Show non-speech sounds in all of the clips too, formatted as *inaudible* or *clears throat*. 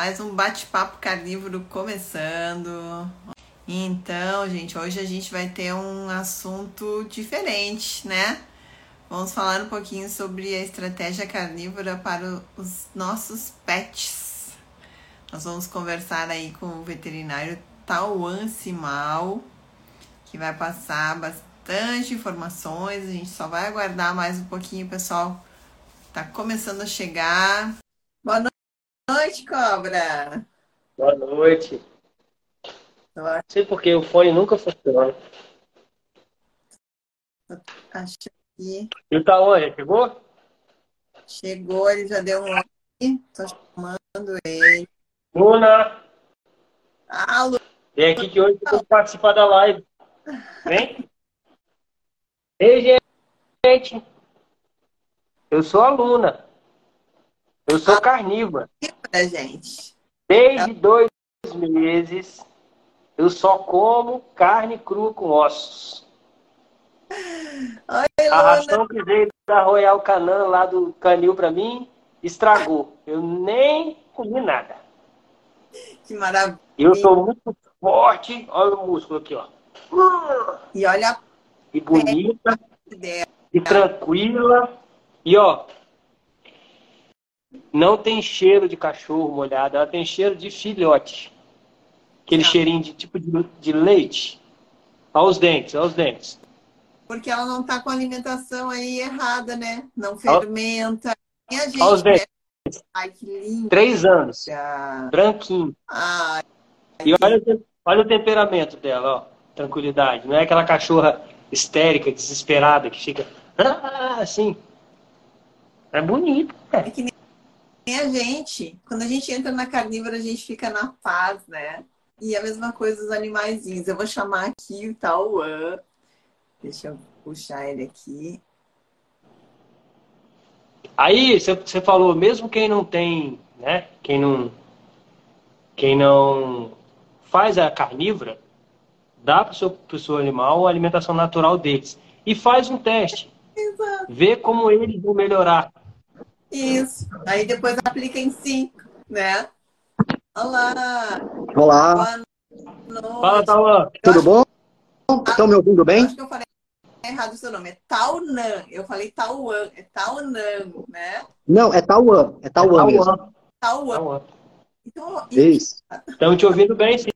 Mais um bate-papo carnívoro começando. Então, gente, hoje a gente vai ter um assunto diferente, né? Vamos falar um pouquinho sobre a estratégia carnívora para os nossos pets. Nós vamos conversar aí com o veterinário Tauan Simal, que vai passar bastante informações. A gente só vai aguardar mais um pouquinho, pessoal. Tá começando a chegar. Boa noite cobra. Boa noite. Não sei porque o fone nunca funciona. Acho que. E o Taon, já chegou? Chegou, ele já deu um oi. Tô chamando ele. Luna! Ah, Luna. Vem aqui que hoje eu vou participar da live. Vem. Ei, gente. Eu sou a Luna. Eu sou carnívora. Gente. Desde dois meses, eu só como carne crua com ossos. Oi, a ração que veio da Royal Canan, lá do Canil para mim, estragou. Eu nem comi nada. Que maravilha. Eu sou muito forte. Olha o músculo aqui, ó. E olha. E bonita. E tranquila. E ó, não tem cheiro de cachorro molhado, ela tem cheiro de filhote. Aquele não. cheirinho de tipo de, de leite. Aos dentes, aos dentes. Porque ela não está com a alimentação aí errada, né? Não fermenta. E a gente, aos dentes. Ai, que lindo. Três anos. Branquinho. Ai, e olha, olha o temperamento dela, ó. Tranquilidade. Não é aquela cachorra histérica, desesperada, que fica ah, assim. É bonito. É que nem a gente, quando a gente entra na carnívora, a gente fica na paz, né? E a mesma coisa os animaizinhos. Eu vou chamar aqui o Tauan. Deixa eu puxar ele aqui. Aí, você falou, mesmo quem não tem, né? Quem não, quem não faz a carnívora, dá para o seu, seu animal a alimentação natural deles. E faz um teste. Exato. Vê como eles vão melhorar. Isso. Aí depois aplica em cinco, né? Olá. Olá. Boa noite. Fala, Tauan. Tudo bom? Estão me ouvindo bem? acho que eu falei errado o seu nome. É Taunan. Eu falei Tauan. É Taunan, né? Não, é Tauan. É Tauan, é mesmo. Tauan. Então, Isso. Estão te ouvindo bem, sim.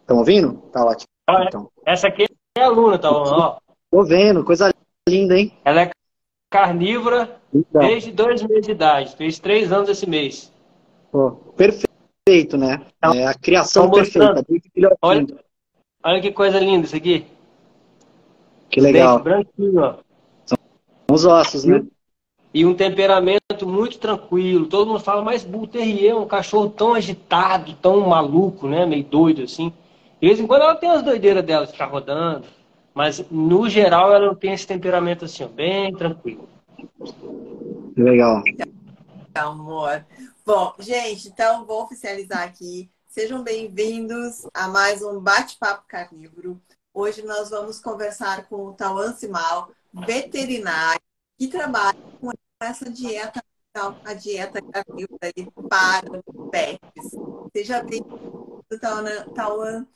Estão ouvindo? Tá ótimo. Ah, então. Essa aqui é a aluna, Tauan. Ó. Tô vendo. Coisa linda, hein? Ela é carnívora então. desde dois meses de idade. Fez três anos esse mês. Pô, perfeito, né? Então, é a criação perfeita. Olha, olha que coisa linda isso aqui. Que legal. Dente branquinho, ó. São os ossos, né? E um temperamento muito tranquilo. Todo mundo fala, mas Bull Terrier é um cachorro tão agitado, tão maluco, né? Meio doido, assim. De vez em quando ela tem as doideiras dela, ficar rodando. Mas, no geral, ela não tem esse temperamento assim, bem tranquilo. Legal. Amor. Bom, gente, então vou oficializar aqui. Sejam bem-vindos a mais um Bate-Papo Carnívoro. Hoje nós vamos conversar com o Tauan Simal, veterinário, que trabalha com essa dieta, a dieta carnívora para pets. Seja bem-vindo Tauan,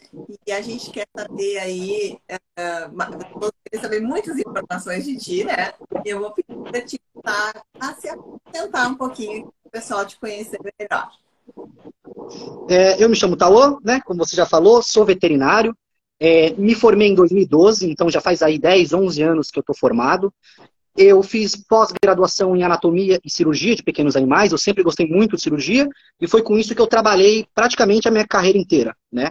e a gente quer saber aí, uh, saber muitas informações de ti, né? E eu vou pedir para te a se apresentar um pouquinho, para o pessoal te conhecer melhor. É, eu me chamo Tauan, né? Como você já falou, sou veterinário. É, me formei em 2012, então já faz aí 10, 11 anos que eu estou formado. Eu fiz pós-graduação em anatomia e cirurgia de pequenos animais. Eu sempre gostei muito de cirurgia e foi com isso que eu trabalhei praticamente a minha carreira inteira, né?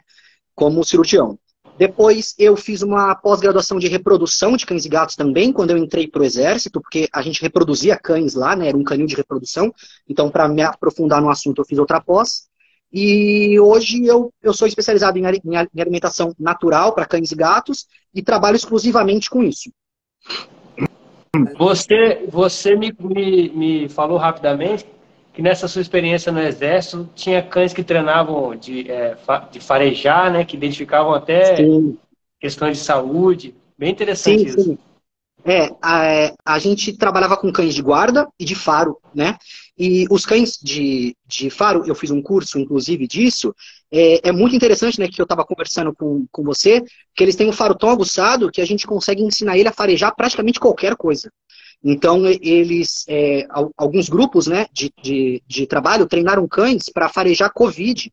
Como cirurgião. Depois eu fiz uma pós-graduação de reprodução de cães e gatos também, quando eu entrei para o exército, porque a gente reproduzia cães lá, né? Era um canil de reprodução. Então, para me aprofundar no assunto, eu fiz outra pós. E hoje eu, eu sou especializado em, em alimentação natural para cães e gatos e trabalho exclusivamente com isso. Você, você me, me, me falou rapidamente que nessa sua experiência no Exército tinha cães que treinavam de, é, de farejar, né? Que identificavam até sim. questões de saúde. Bem interessante sim, isso. Sim. É, a, a, gente trabalhava com cães de guarda e de faro, né? E os cães de, de faro, eu fiz um curso, inclusive, disso. É, é muito interessante, né, que eu estava conversando com, com você, que eles têm um faro tão aguçado que a gente consegue ensinar ele a farejar praticamente qualquer coisa. Então, eles, é, alguns grupos né, de, de, de trabalho treinaram cães para farejar Covid,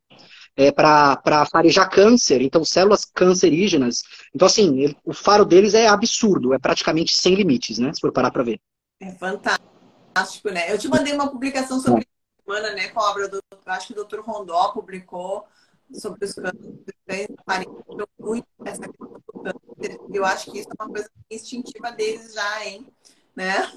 é, para farejar câncer, então células cancerígenas. Então, assim, ele, o faro deles é absurdo, é praticamente sem limites, né? Se for parar para ver. É fantástico, né? Eu te mandei uma publicação sobre é. semana, né, com a obra do, acho que o Dr. Rondó publicou sobre os cânceres, muito essa questão do câncer. Eu acho que isso é uma coisa instintiva deles já, hein? né?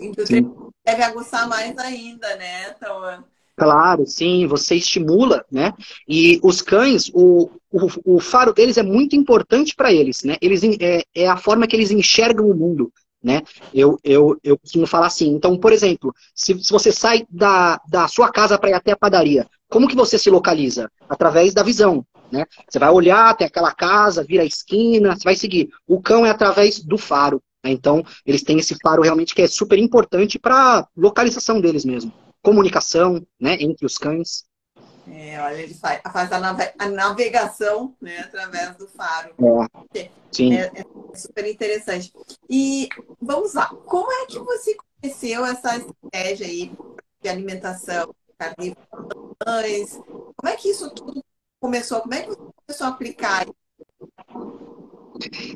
Inclusive, deve aguçar mais ainda, né? Então, Claro, sim, você estimula, né? E os cães, o, o, o faro deles é muito importante para eles, né? Eles, é, é a forma que eles enxergam o mundo, né? Eu, eu, eu costumo falar assim. Então, por exemplo, se, se você sai da, da sua casa para ir até a padaria, como que você se localiza? Através da visão, né? Você vai olhar até aquela casa, vira a esquina, você vai seguir. O cão é através do faro. Né? Então, eles têm esse faro realmente que é super importante para localização deles mesmo. Comunicação né, entre os cães. É, olha, ele faz, faz a, nave, a, navegação né, através do faro. É, sim. É, é, super interessante. E vamos lá, como é que você conheceu essa estratégia aí de alimentação carnívoros? Como é que isso tudo começou? Como é que você começou a aplicar?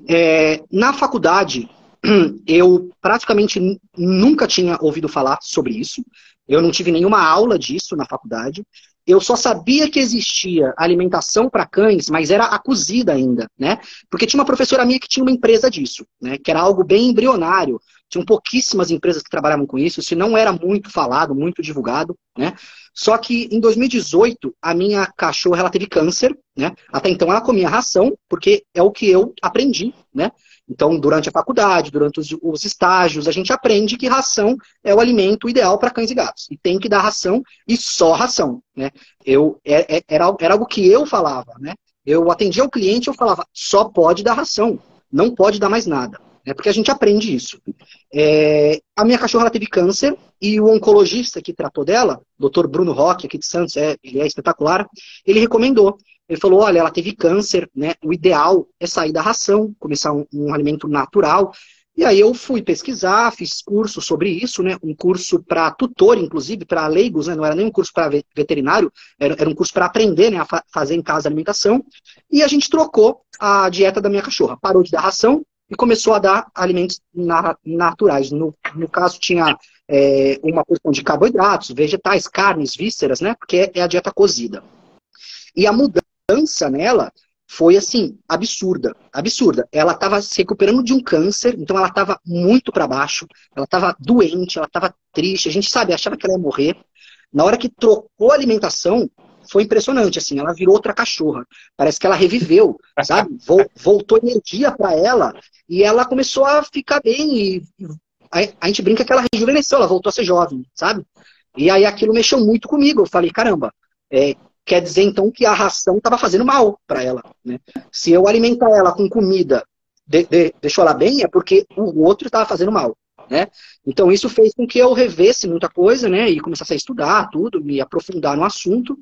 É, na faculdade, *clears throat* eu praticamente nunca tinha ouvido falar sobre isso. Eu não tive nenhuma aula disso na faculdade. Eu só sabia que existia alimentação para cães, mas era a cozida ainda, né? Porque tinha uma professora minha que tinha uma empresa disso, né? Que era algo bem embrionário. Tinham pouquíssimas empresas que trabalhavam com isso, isso não era muito falado, muito divulgado, né? Só que em 2018, a minha cachorra ela teve câncer, né? Até então ela comia ração, porque é o que eu aprendi, né? Então, durante a faculdade, durante os, os, estágios, a gente aprende que ração é o alimento ideal para cães e gatos. E tem que dar ração e só ração. Né? Eu, é, é, era, era algo que eu falava. Né? Eu atendia o cliente eu falava, só pode dar ração, não pode dar mais nada. Né? Porque a gente aprende isso. É, a minha cachorra teve câncer e o oncologista que tratou dela, Dr. Bruno Roque, aqui de Santos, é, ele é espetacular, ele recomendou ele falou: olha, ela teve câncer, né? O ideal é sair da ração, começar um, um alimento natural. E aí eu fui pesquisar, fiz curso sobre isso, né? Um curso para tutor, inclusive, para leigos, né? Não era nem um curso para veterinário, era, era, um curso para aprender né? a fa fazer em casa a alimentação. E a gente trocou a dieta da minha cachorra. Parou de dar ração e começou a dar alimentos na naturais. No, no caso, tinha é, uma porção de carboidratos, vegetais, carnes, vísceras, né? Porque é a dieta cozida. E a mudança nela foi assim, absurda, absurda. Ela estava se recuperando de um câncer, então ela estava muito para baixo, ela estava doente, ela estava triste, a gente sabe, achava que ela ia morrer. Na hora que trocou a alimentação, foi impressionante, assim, ela virou outra cachorra. Parece que ela reviveu, *laughs* sabe? Voltou energia para ela e ela começou a ficar bem e a, gente brinca que ela rejuvenesceu, ela voltou a ser jovem, sabe? E aí aquilo mexeu muito comigo. Eu falei, caramba, é, quer dizer então que a ração estava fazendo mal para ela. Né? Se eu alimentar ela com comida, de, de, deixou ela bem, é porque o outro estava fazendo mal. Né? Então isso fez com que eu revesse muita coisa, né? E começasse a estudar tudo, me aprofundar no assunto.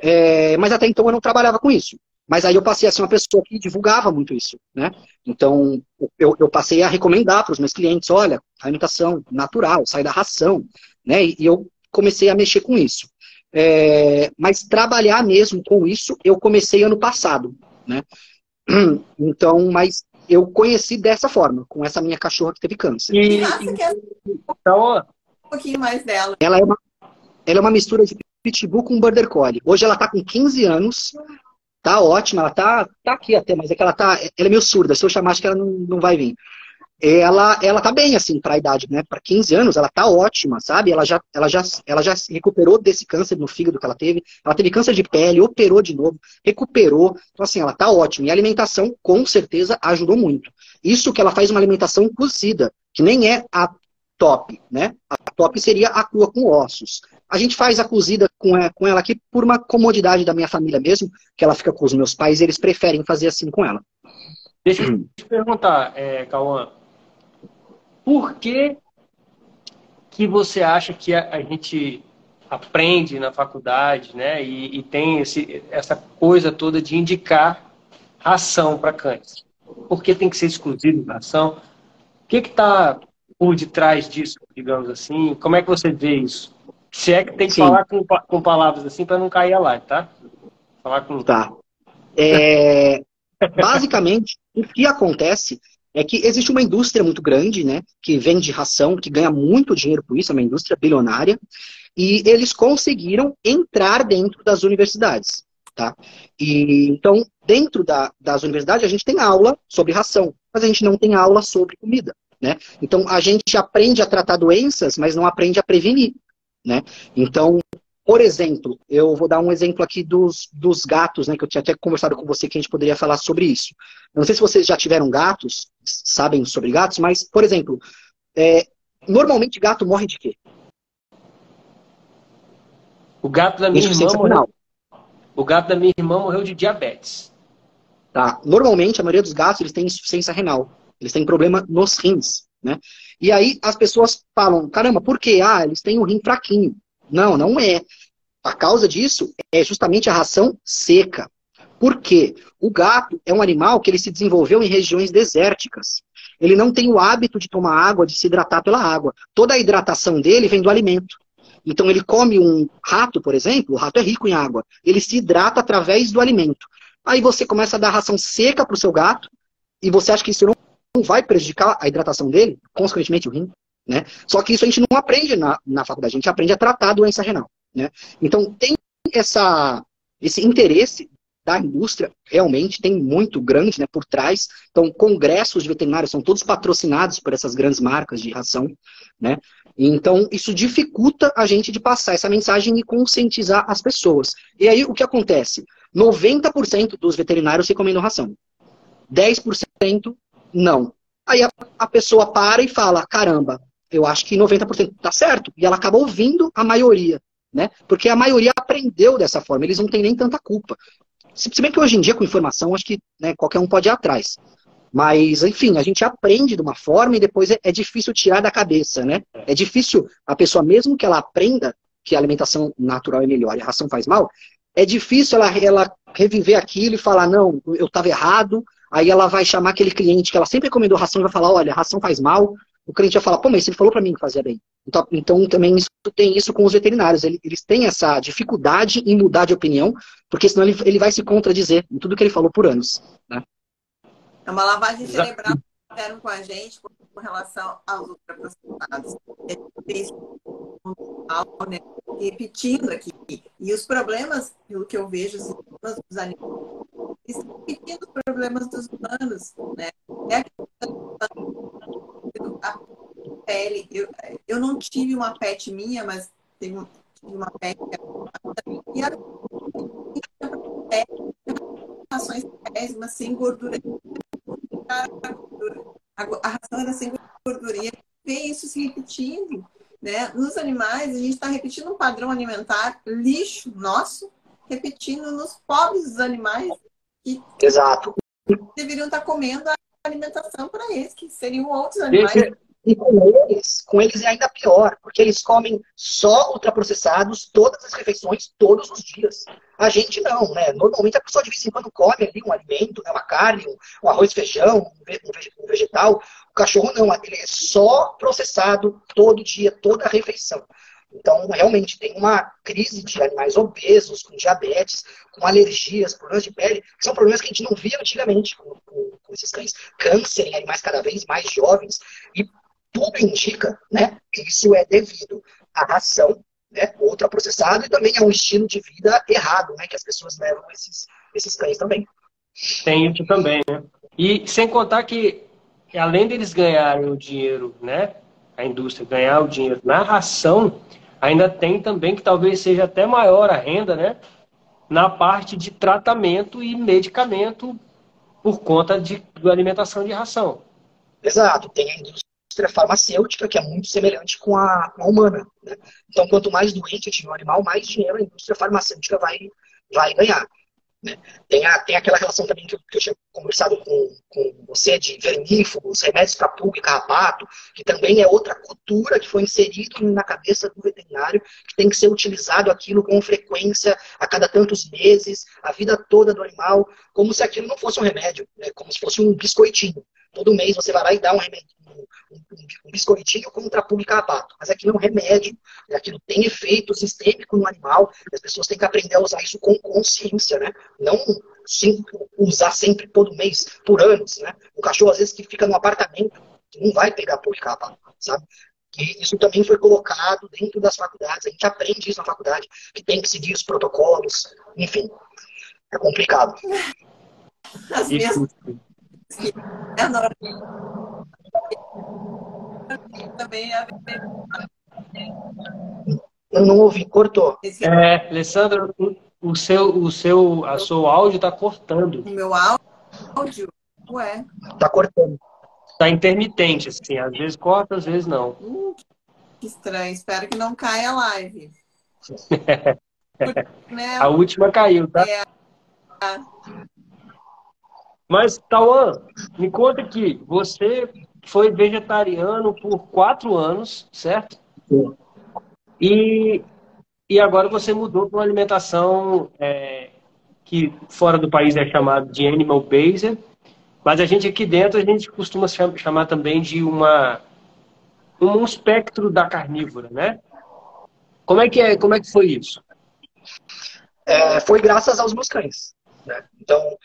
É, mas até então eu não trabalhava com isso. Mas aí eu passei a ser uma pessoa que divulgava muito isso, né? Então eu, eu passei a recomendar para os meus clientes, olha, alimentação natural, sai da ração, né? E, e eu comecei a mexer com isso. É, mas trabalhar mesmo com isso eu comecei ano passado, né? *clears throat* Então, mas eu conheci dessa forma, com essa minha cachorra que teve câncer. E, e quer... então, um pouquinho mais dela. Ela é uma, ela é uma mistura de pitbull com border collie. Hoje ela tá com 15 anos, tá ótima, ela tá, tá aqui até, mas é que ela tá, ela é meio surda, se eu chamar acho que ela não, não vai vir ela, ela tá bem, assim, para a idade, né? Para 15 anos, ela tá ótima, sabe? Ela já, ela, já, ela já se recuperou desse câncer no fígado que ela teve. Ela teve câncer de pele, operou de novo, recuperou. Então, assim, ela tá ótima. E a alimentação, com certeza, ajudou muito. Isso que ela faz uma alimentação cozida, que nem é a top, né? A top seria a crua com ossos. A gente faz a cozida com, é, com ela aqui por uma comodidade da minha família mesmo, que ela fica com os meus pais, eles preferem fazer assim com ela. Deixa eu te perguntar, é, Cauã, por que que você acha que a, a gente aprende na faculdade, né? E, e tem esse, essa coisa toda de indicar ração para cães. Por que tem que ser exclusivo de ração? O que está por detrás disso, digamos assim? Como é que você vê isso? Se é que tem que Sim. falar com, com palavras assim para não cair a live, tá? Falar com. Tá. É, *laughs* basicamente, o que acontece é que existe uma indústria muito grande, né, que vende ração, que ganha muito dinheiro com isso, é uma indústria bilionária, e eles conseguiram entrar dentro das universidades, tá? E então, dentro da, das universidades, a gente tem aula sobre ração, mas a gente não tem aula sobre comida, né? Então, a gente aprende a tratar doenças, mas não aprende a prevenir, né? Então, por exemplo, eu vou dar um exemplo aqui dos, dos gatos, né? Que eu tinha até conversado com você que a gente poderia falar sobre isso. Eu não sei se vocês já tiveram gatos, sabem sobre gatos, mas, por exemplo, é, normalmente gato morre de quê? O gato da minha irmã morreu. O gato da minha irmã morreu de diabetes. Tá. Normalmente, a maioria dos gatos eles têm insuficiência renal. Eles têm problema nos rins, né? E aí as pessoas falam, caramba, por quê? Ah, eles têm o rim fraquinho. Não, não é. A causa disso é justamente a ração seca. Por quê? O gato é um animal que ele se desenvolveu em regiões desérticas. Ele não tem o hábito de tomar água, de se hidratar pela água. Toda a hidratação dele vem do alimento. Então ele come um rato, por exemplo, o rato é rico em água. Ele se hidrata através do alimento. Aí você começa a dar ração seca para o seu gato e você acha que isso não vai prejudicar a hidratação dele, consequentemente o rim. Né? Só que isso a gente não aprende na, na faculdade, a gente aprende a tratar a doença renal. Né? Então tem essa, esse interesse da indústria realmente tem muito grande né, por trás. Então, congressos de veterinários são todos patrocinados por essas grandes marcas de ração. Né? Então, isso dificulta a gente de passar essa mensagem e conscientizar as pessoas. E aí, o que acontece? 90% dos veterinários recomendam ração. 10% não. Aí a, a pessoa para e fala: caramba, eu acho que 90% está certo. E ela acaba ouvindo a maioria, né? Porque a maioria aprendeu dessa forma, eles não têm nem tanta culpa. Se, bem que hoje em dia, com informação, acho que né, qualquer um pode ir atrás. Mas, enfim, a gente aprende de uma forma e depois é, é, difícil tirar da cabeça, né? É difícil a pessoa, mesmo que ela aprenda que a alimentação natural é melhor e a ração faz mal, é difícil ela, ela reviver aquilo e falar, não, eu estava errado. Aí ela vai chamar aquele cliente que ela sempre recomendou ração e vai falar, olha, a ração faz mal, o cliente vai falar, pô, mas ele falou para mim que fazia bem. Então, então também isso, tem isso com os veterinários. Eles, têm essa dificuldade em mudar de opinião, porque senão ele, ele vai se contradizer em tudo que ele falou por anos. Né? É uma lavagem cerebral que fizeram com a gente com relação aos ultraprocessados. Né? Repetindo aqui. E os problemas, pelo que eu vejo, os problemas dos animais, estão repetindo os problemas dos humanos. Né? É a pele. Eu, eu não tive uma pet minha, mas tive uma pet e a ações péssimas, sem gordura. A ração era sem gordura. E vê isso se repetindo. Né? Nos animais, a gente está repetindo um padrão alimentar lixo nosso, repetindo nos pobres animais que Exato. deveriam estar comendo a alimentação para eles, que seriam outros animais. E com eles, com eles é ainda pior, porque eles comem só ultraprocessados todas as refeições, todos os dias. A gente não, né? Normalmente a pessoa de vez em quando come ali um alimento, né? uma carne, um arroz e feijão, um vegetal. O cachorro não, ele é só processado todo dia, toda a refeição. Então, realmente, tem uma crise de animais obesos, com diabetes, com alergias, problemas de pele, que são problemas que a gente não via antigamente com, com, com esses cães. Câncer em animais cada vez mais jovens. E tudo indica né, que isso é devido à ração né, ultraprocessada e também a um estilo de vida errado, né, que as pessoas levam esses, esses cães também. Tem isso também, né? E sem contar que, além deles ganharem o dinheiro, né, a indústria ganhar o dinheiro na ração, ainda tem também que talvez seja até maior a renda, né? Na parte de tratamento e medicamento por conta de, de alimentação de ração. Exato, tem a indústria farmacêutica que é muito semelhante com a, com a humana. Né? Então, quanto mais doente tiver o animal, mais dinheiro a indústria farmacêutica vai, vai ganhar. Né? Tem, a, tem aquela relação também que eu, que eu tinha conversado com, com você de vermífugos, remédios para pulga e carrapato, que também é outra cultura que foi inserida na cabeça do veterinário, que tem que ser utilizado aquilo com frequência a cada tantos meses, a vida toda do animal, como se aquilo não fosse um remédio, né? como se fosse um biscoitinho. Todo mês você vai lá e dá um remédio, um, um biscoitinho contra a pulga carrapato. Mas aquilo é um remédio, aquilo tem efeito sistêmico no animal, as pessoas têm que aprender a usar isso com consciência, né? Não sim, usar sempre todo mês, por anos, né? O cachorro, às vezes, que fica no apartamento, não vai pegar pulga e carrapato, sabe? E isso também foi colocado dentro das faculdades, a gente aprende isso na faculdade, que tem que seguir os protocolos, enfim, é complicado. As minhas... É também é Eu não ouvi, cortou. É, Alessandra, o seu, o seu, a seu áudio está cortando. O meu áudio? Ué. Está cortando. Está intermitente, assim. Às vezes corta, às vezes não. Uh, que estranho. Espero que não caia a live. *laughs* né? A última caiu, tá? É. Mas, Tauan, me conta aqui. Você foi vegetariano por quatro anos, certo? Sim. E, e agora você mudou para uma alimentação é, que fora do país é chamada de animal based, mas a gente aqui dentro a gente costuma chamar também de uma um espectro da carnívora, né? Como é que é? Como é que foi isso? É, foi graças aos meus cães. Né? Então,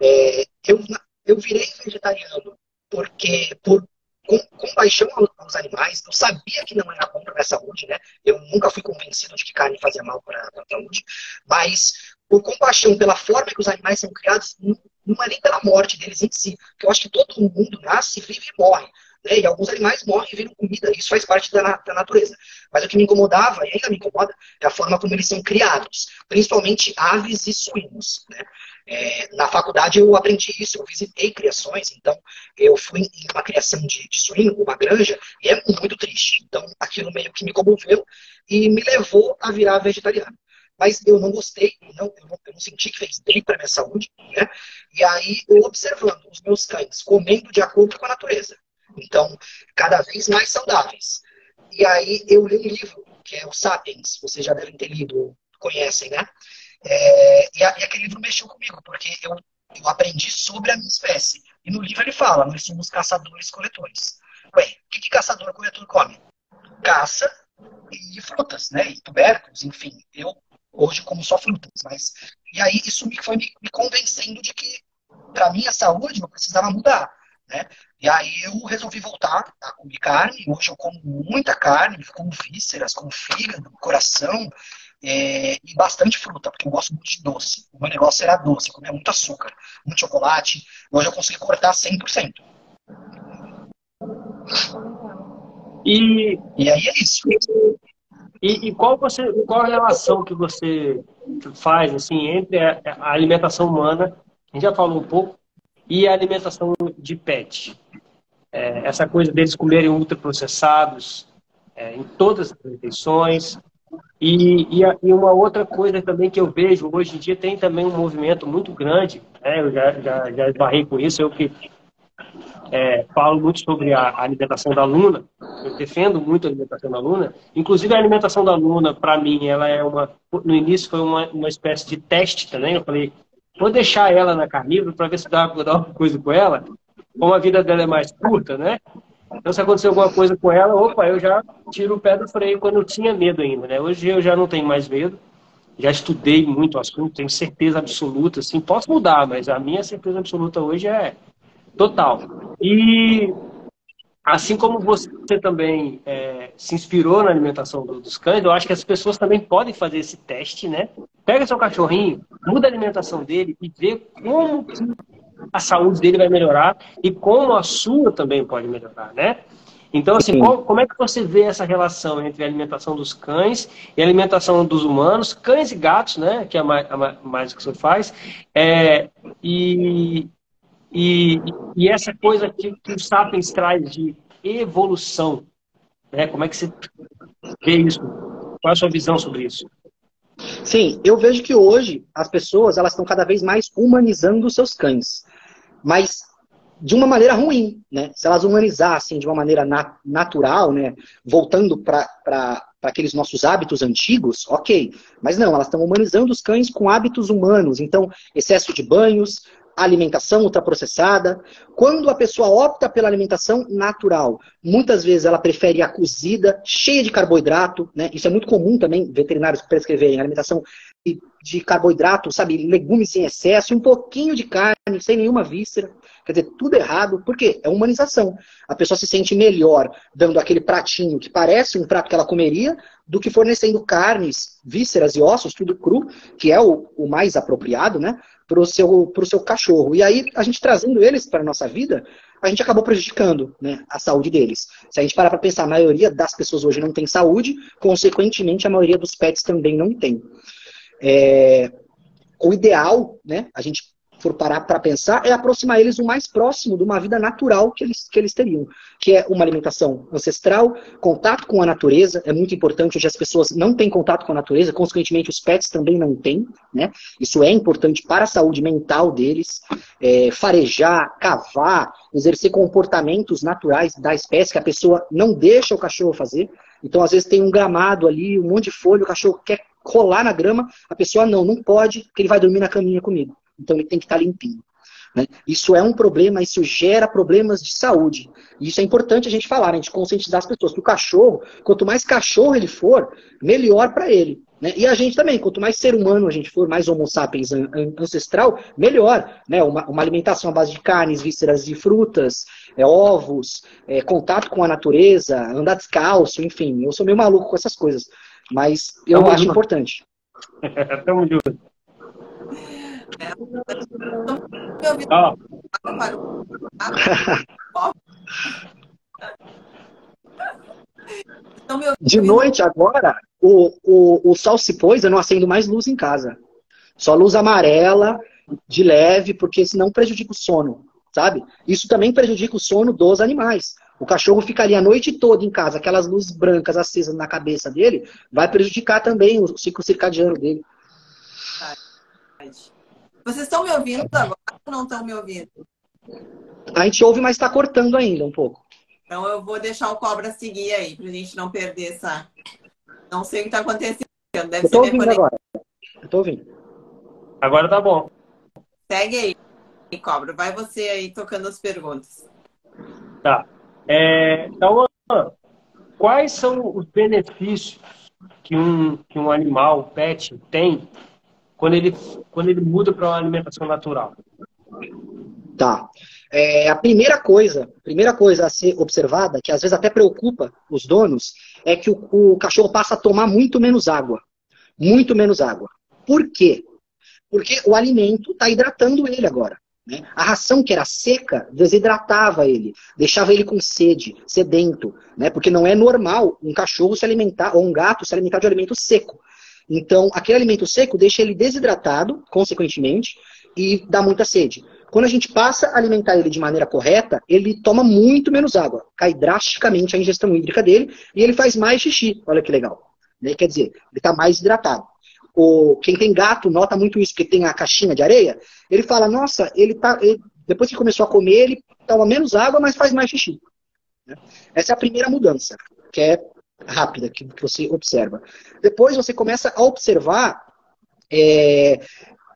é, eu, eu virei vegetariano porque por com, compaixão aos animais, eu sabia que não era bom para a saúde, né? Eu nunca fui convencido de que carne fazia mal para a saúde, mas por compaixão pela forma que os animais são criados, não, não é nem pela morte deles em si, porque eu acho que todo mundo nasce, vive e morre. Né? E alguns animais morrem e viram comida, isso faz parte da, da, natureza. Mas o que me incomodava, e ainda me incomoda, é a forma como eles são criados, principalmente aves e suínos. Né? É, na faculdade eu aprendi isso, eu visitei criações, então eu fui em uma criação de, de suíno, uma granja, e é muito triste. Então aquilo meio que me comoveu e me levou a virar vegetariano. Mas eu não gostei, não, eu, não, eu não senti que fez bem para minha saúde, né? E aí eu observando os meus cães comendo de acordo com a natureza. Então, cada vez mais saudáveis. E aí eu li um livro, que é o Sapiens, vocês já devem ter lido, conhecem, né? É, e, a, e, aquele livro mexeu comigo, porque eu, eu aprendi sobre a minha espécie. E no livro ele fala, nós somos caçadores-coletores. Ué, o que, que caçador-coletor come? Caça e frutas, né? E tubérculos, enfim. Eu hoje como só frutas, mas... E aí isso me foi me, me convencendo de que, para minha saúde, eu precisava mudar. Né? E aí eu resolvi voltar a comer carne. Hoje eu como muita carne, como vísceras, como fígado, coração, é, e bastante fruta, porque eu gosto muito de doce. O meu negócio era doce, eu comia muito açúcar, muito chocolate. Hoje eu consegui cortar 100%. E, e aí é isso. E, e, qual, você, qual a relação que você faz assim, entre a, a, alimentação humana, a gente já falou um pouco, e a alimentação de pet? É, essa coisa deles comerem ultraprocessados é, em todas as refeições, e, e, e, uma outra coisa também que eu vejo, hoje em dia tem também um movimento muito grande, né? eu já, já, já esbarrei com isso, eu que é, falo muito sobre a alimentação da Luna, eu defendo muito a alimentação da Luna, inclusive a alimentação da Luna, para mim, ela é uma, no início foi uma, uma espécie de teste também, eu falei, vou deixar ela na carnívora para ver se dá dar alguma coisa com ela, como a vida dela é mais curta, né? Então, se acontecer alguma coisa com ela, opa, eu já tiro o pé do freio quando eu tinha medo ainda, né? Hoje eu já não tenho mais medo, já estudei muito o assunto, tenho certeza absoluta, assim, posso mudar, mas a minha certeza absoluta hoje é total. E assim como você também é, se inspirou na alimentação dos cães, eu acho que as pessoas também podem fazer esse teste, né? Pega seu cachorrinho, muda a alimentação dele e vê como a saúde dele vai melhorar e como a sua também pode melhorar, né? Então, assim, qual, como é que você vê essa relação entre a alimentação dos cães e a alimentação dos humanos, cães e gatos, né? Que é mais, mais o que você faz, é, e, e, e, essa coisa que, que o Sapiens traz de evolução, né? Como é que você vê isso? Qual é a sua visão sobre isso? Sim, eu vejo que hoje as pessoas elas estão cada vez mais humanizando os seus cães. Mas de uma maneira ruim, né? Se elas humanizassem de uma maneira nat natural, né? Voltando para aqueles nossos hábitos antigos, ok. Mas não, elas estão humanizando os cães com hábitos humanos. Então, excesso de banhos, alimentação ultraprocessada. Quando a pessoa opta pela alimentação natural, muitas vezes ela prefere a cozida, cheia de carboidrato, né? Isso é muito comum também, veterinários prescreverem alimentação de carboidrato, sabe, legumes em excesso, um pouquinho de carne, sem nenhuma víscera. Quer dizer, tudo errado, porque é humanização. A pessoa se sente melhor dando aquele pratinho que parece um prato que ela comeria, do que fornecendo carnes, vísceras e ossos, tudo cru, que é o, o mais apropriado, né? para o seu, pro seu cachorro. E aí, a gente trazendo eles para a nossa vida, a gente acabou prejudicando né, a saúde deles. Se a gente parar para pensar, a maioria das pessoas hoje não tem saúde, consequentemente, a maioria dos pets também não tem. É, o ideal, né, a gente for parar para pensar, é aproximar eles o mais próximo de uma vida natural que eles, que eles teriam, que é uma alimentação ancestral, contato com a natureza, é muito importante, hoje as pessoas não têm contato com a natureza, consequentemente os pets também não têm, né? Isso é importante para a saúde mental deles, é, farejar, cavar, exercer comportamentos naturais da espécie que a pessoa não deixa o cachorro fazer, então às vezes tem um gramado ali, um monte de folha, o cachorro quer rolar na grama, a pessoa não, não pode, porque ele vai dormir na caminha comigo. Então ele tem que estar limpinho. Né? Isso é um problema, isso gera problemas de saúde. E isso é importante a gente falar, né? a gente conscientizar as pessoas que o cachorro, quanto mais cachorro ele for, melhor para ele. Né? E a gente também, quanto mais ser humano a gente for, mais homo sapiens ancestral, melhor. Né? Uma, uma alimentação à base de carnes, vísceras e frutas, é, ovos, é, contato com a natureza, andar descalço, enfim. Eu sou meio maluco com essas coisas. Mas eu Tamo acho junto. importante. *laughs* Tamo *laughs* junto. De noite agora, o, o, o sol se pôs, eu não acendo mais luz em casa. Só luz amarela, de leve, porque senão prejudica o sono, sabe? Isso também prejudica o sono dos animais. O cachorro ficaria a noite toda em casa, aquelas luzes brancas acesas na cabeça dele, vai prejudicar também o ciclo circadiano dele. Vocês estão me ouvindo agora ou não estão me ouvindo? A gente ouve, mas está cortando ainda um pouco. Então eu vou deixar o cobra seguir aí, para a gente não perder essa. Não sei o que está acontecendo. Deve eu tô ouvindo agora. Eu tô ouvindo. Agora tá bom. Segue aí, cobra. Vai você aí tocando as perguntas. Tá. É, então, quais são os benefícios que um, que um animal, um pet, tem quando ele, quando ele muda para uma alimentação natural? Tá. É, a primeira coisa, primeira coisa a ser observada, que às vezes até preocupa os donos, é que o, o cachorro passa a tomar muito menos água. Muito menos água. Por quê? Porque o alimento está hidratando ele agora. Né? A ração que era seca desidratava ele, deixava ele com sede, sedento, né? porque não é normal um cachorro se alimentar, ou um gato se alimentar de alimento seco. Então, aquele alimento seco deixa ele desidratado, consequentemente, e dá muita sede. Quando a gente passa a alimentar ele de maneira correta, ele toma muito menos água, cai drasticamente a ingestão hídrica dele e ele faz mais xixi. Olha que legal. Né? Quer dizer, ele está mais hidratado. O, quem tem gato nota muito isso, porque tem a caixinha de areia. Ele fala, nossa, ele tá. Ele, depois que começou a comer, ele toma menos água, mas faz mais xixi. Né? Essa é a primeira mudança, que é rápida que, você observa. Depois você começa a observar é,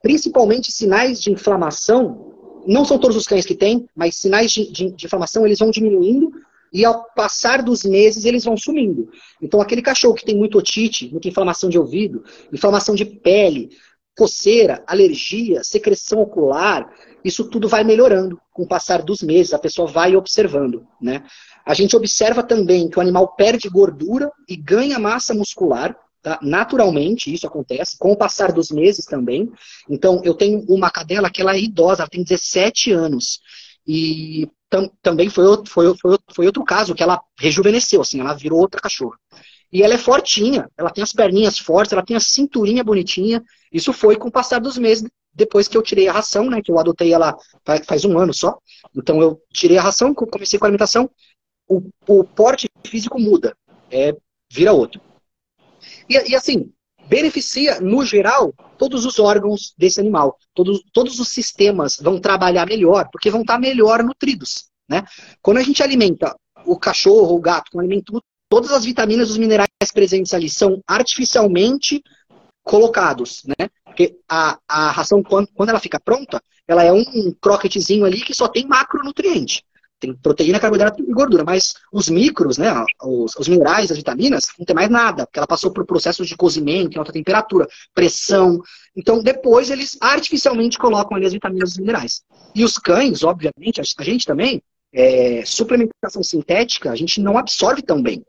principalmente sinais de inflamação. Não são todos os cães que têm, mas sinais de, de, de inflamação eles vão diminuindo e ao passar dos meses eles vão sumindo. Então aquele cachorro que tem muito otite, muita inflamação de ouvido, inflamação de pele, coceira, alergia, secreção ocular, isso tudo vai melhorando com o passar dos meses, a pessoa vai observando, né? A gente observa também que o animal perde gordura e ganha massa muscular, tá? naturalmente, isso acontece, com o passar dos meses também. Então, eu tenho uma cadela que ela é idosa, ela tem 17 anos. E tam, também foi outro, foi, foi, foi outro caso que ela rejuvenesceu, assim, ela virou outra cachorra. E ela é fortinha, ela tem as perninhas fortes, ela tem a cinturinha bonitinha. Isso foi com o passar dos meses, depois que eu tirei a ração, né? Que eu adotei ela faz um ano só. Então eu tirei a ração, comecei com a alimentação, o, o porte físico muda, é, vira outro. E, e, assim, beneficia, no geral, todos os órgãos desse animal. Todos, todos os sistemas vão trabalhar melhor, porque vão estar melhor nutridos. Né? Quando a gente alimenta o cachorro o gato com alimento, todas as vitaminas e os minerais presentes ali são artificialmente colocados, né? Porque a, a ração, quando, quando ela fica pronta, ela é um croquetezinho ali que só tem macronutriente. Tem proteína, carboidrato e gordura, mas os micros, né, os, os, minerais, as vitaminas, não tem mais nada, porque ela passou por processos de cozimento em alta temperatura, pressão. Então, depois eles artificialmente colocam ali as vitaminas e os minerais. E os cães, obviamente, a gente também, é, suplementação sintética, a gente não absorve tão bem.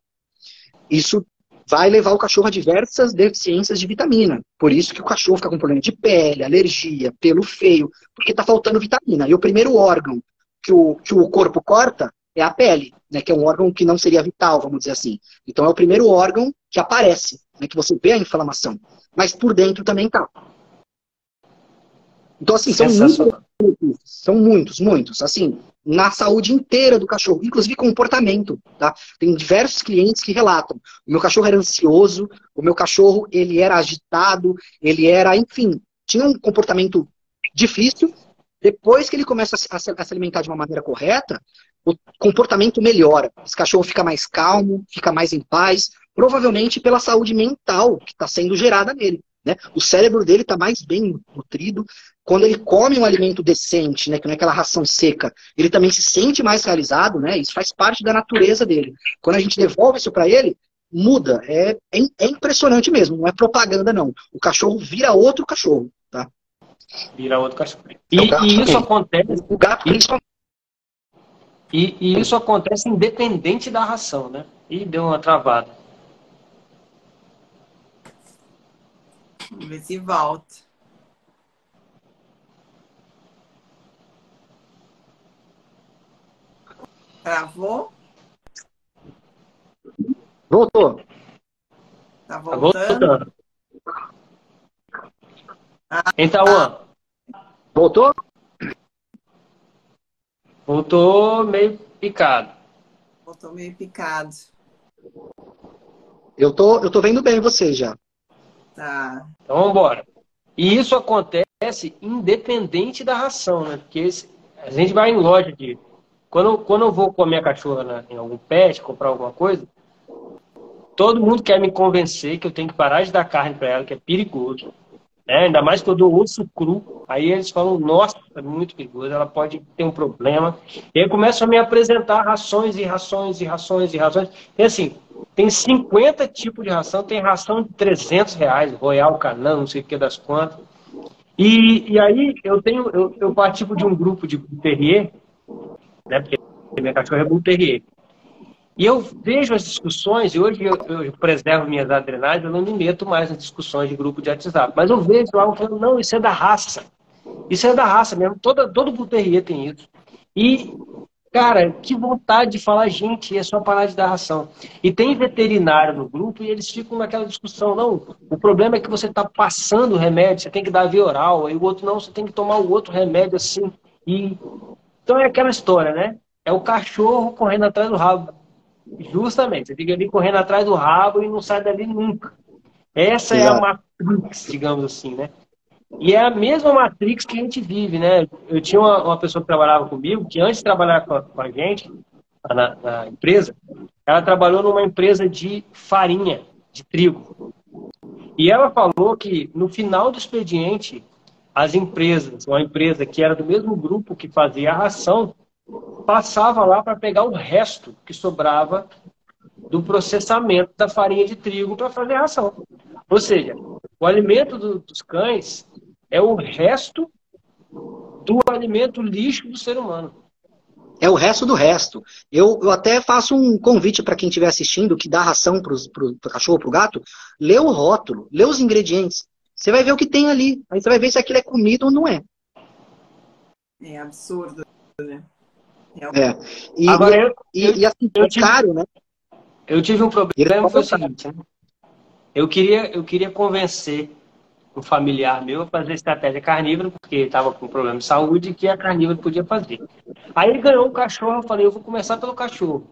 Isso vai levar o cachorro a diversas deficiências de vitamina. Por isso que o cachorro fica com problema de pele, alergia, pelo feio, porque está faltando vitamina. E o primeiro órgão que o, que o corpo corta é a pele, né, que é um órgão que não seria vital, vamos dizer assim. Então é o primeiro órgão que aparece, né, que você vê a inflamação. Mas por dentro também tá. Então, assim, são muitos, são muitos, muitos. Assim, na saúde inteira do cachorro, inclusive comportamento, tá? Tem diversos clientes que relatam. O meu cachorro era ansioso, o meu cachorro, ele era agitado, ele era, enfim, tinha um comportamento difícil, depois que ele começa a se, alimentar de uma maneira correta, o comportamento melhora. Esse cachorro fica mais calmo, fica mais em paz, provavelmente pela saúde mental que está sendo gerada nele. Né? O cérebro dele está mais bem nutrido. Quando ele come um alimento decente, né, que não é aquela ração seca, ele também se sente mais realizado. Né? Isso faz parte da natureza dele. Quando a gente devolve isso para ele, muda. É, é, é, impressionante mesmo. Não é propaganda, não. O cachorro vira outro cachorro. Tá? Vira outro cachorro. E, é e isso acontece. O gato, principalmente. E, e, isso acontece independente da ração, né? E deu uma travada. Vamos ver se volta. Travou? Voltou. Tá, tá voltando? Tá voltando. Então, Voltou? Voltou meio picado. Voltou meio picado. Eu tô, eu tô vendo bem você já. Tá. Então vamos embora. E isso acontece independente da ração, né? Porque esse, a gente vai em loja de. Quando, quando eu vou com a minha cachorra na, em algum pet, comprar alguma coisa, todo mundo quer me convencer que eu tenho que parar de dar carne para ela, que é perigoso. É, ainda mais que eu osso cru. Aí eles falam, nossa, é muito perigoso, ela pode ter um problema. E aí começam a me apresentar rações e rações e rações e rações. E assim, tem 50 tipos de ração, tem ração de 300 reais, Royal Canan, não sei o que das quantas. E, e aí eu tenho, eu, eu participo de um grupo de Terrier, né, porque minha cachorra é Bull Terrier. E eu vejo as discussões, e hoje eu, eu, preservo minhas adrenais, eu não me meto mais nas discussões de grupo de WhatsApp. Mas eu vejo lá falando, não, isso é da raça. Isso é da raça mesmo. Toda, todo Buterrier tem isso. E, cara, que vontade de falar, gente, é só parar de dar ração. E tem veterinário no grupo e eles ficam naquela discussão, não, o problema é que você está passando o remédio, você tem que dar via oral, aí o outro não, você tem que tomar o outro remédio assim. E... Então é aquela história, né? É o cachorro correndo atrás do rabo Justamente, você fica ali correndo atrás do rabo e não sai dali nunca. Essa Exato. é a Matrix, digamos assim, né? E é a mesma Matrix que a gente vive, né? Eu tinha uma, uma pessoa que trabalhava comigo, que antes de trabalhar com a, com a gente, na, na, empresa, ela trabalhou numa empresa de farinha, de trigo. E ela falou que no final do expediente, as empresas, uma empresa que era do mesmo grupo que fazia a ração, passava lá para pegar o resto que sobrava do processamento da farinha de trigo para fazer a ração. Ou seja, o alimento do, dos cães é o resto do alimento lixo do ser humano. É o resto do resto. Eu, eu até faço um convite para quem estiver assistindo que dá ração para o cachorro, para o gato, lê o rótulo, lê os ingredientes. Você vai ver o que tem ali. Aí você vai ver se aquilo é comida ou não é. É absurdo, né? É. E, Agora, eu, e, eu, e assim, eu é tive, caro, né? Eu tive um problema, foi o seguinte, né? Eu queria, eu queria convencer um familiar meu a fazer estratégia carnívora, porque ele estava com problema de saúde que a carnívora podia fazer. Aí ele ganhou um cachorro, eu falei, eu vou começar pelo cachorro.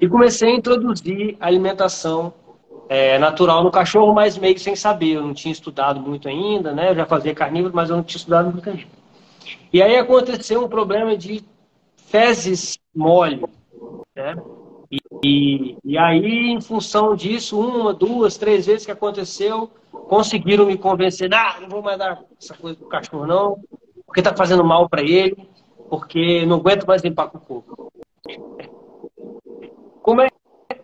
E comecei a introduzir alimentação é, natural no cachorro, mas meio sem saber. Eu não tinha estudado muito ainda, né? Eu já fazia carnívoro, mas eu não tinha estudado muito ainda. E aí aconteceu um problema de fezes mole, né? E, e, e, aí, em função disso, uma, duas, três vezes que aconteceu, conseguiram me convencer, ah, não vou mais dar essa coisa pro cachorro não, porque tá fazendo mal para ele, porque não aguento mais limpar com o corpo. Como é,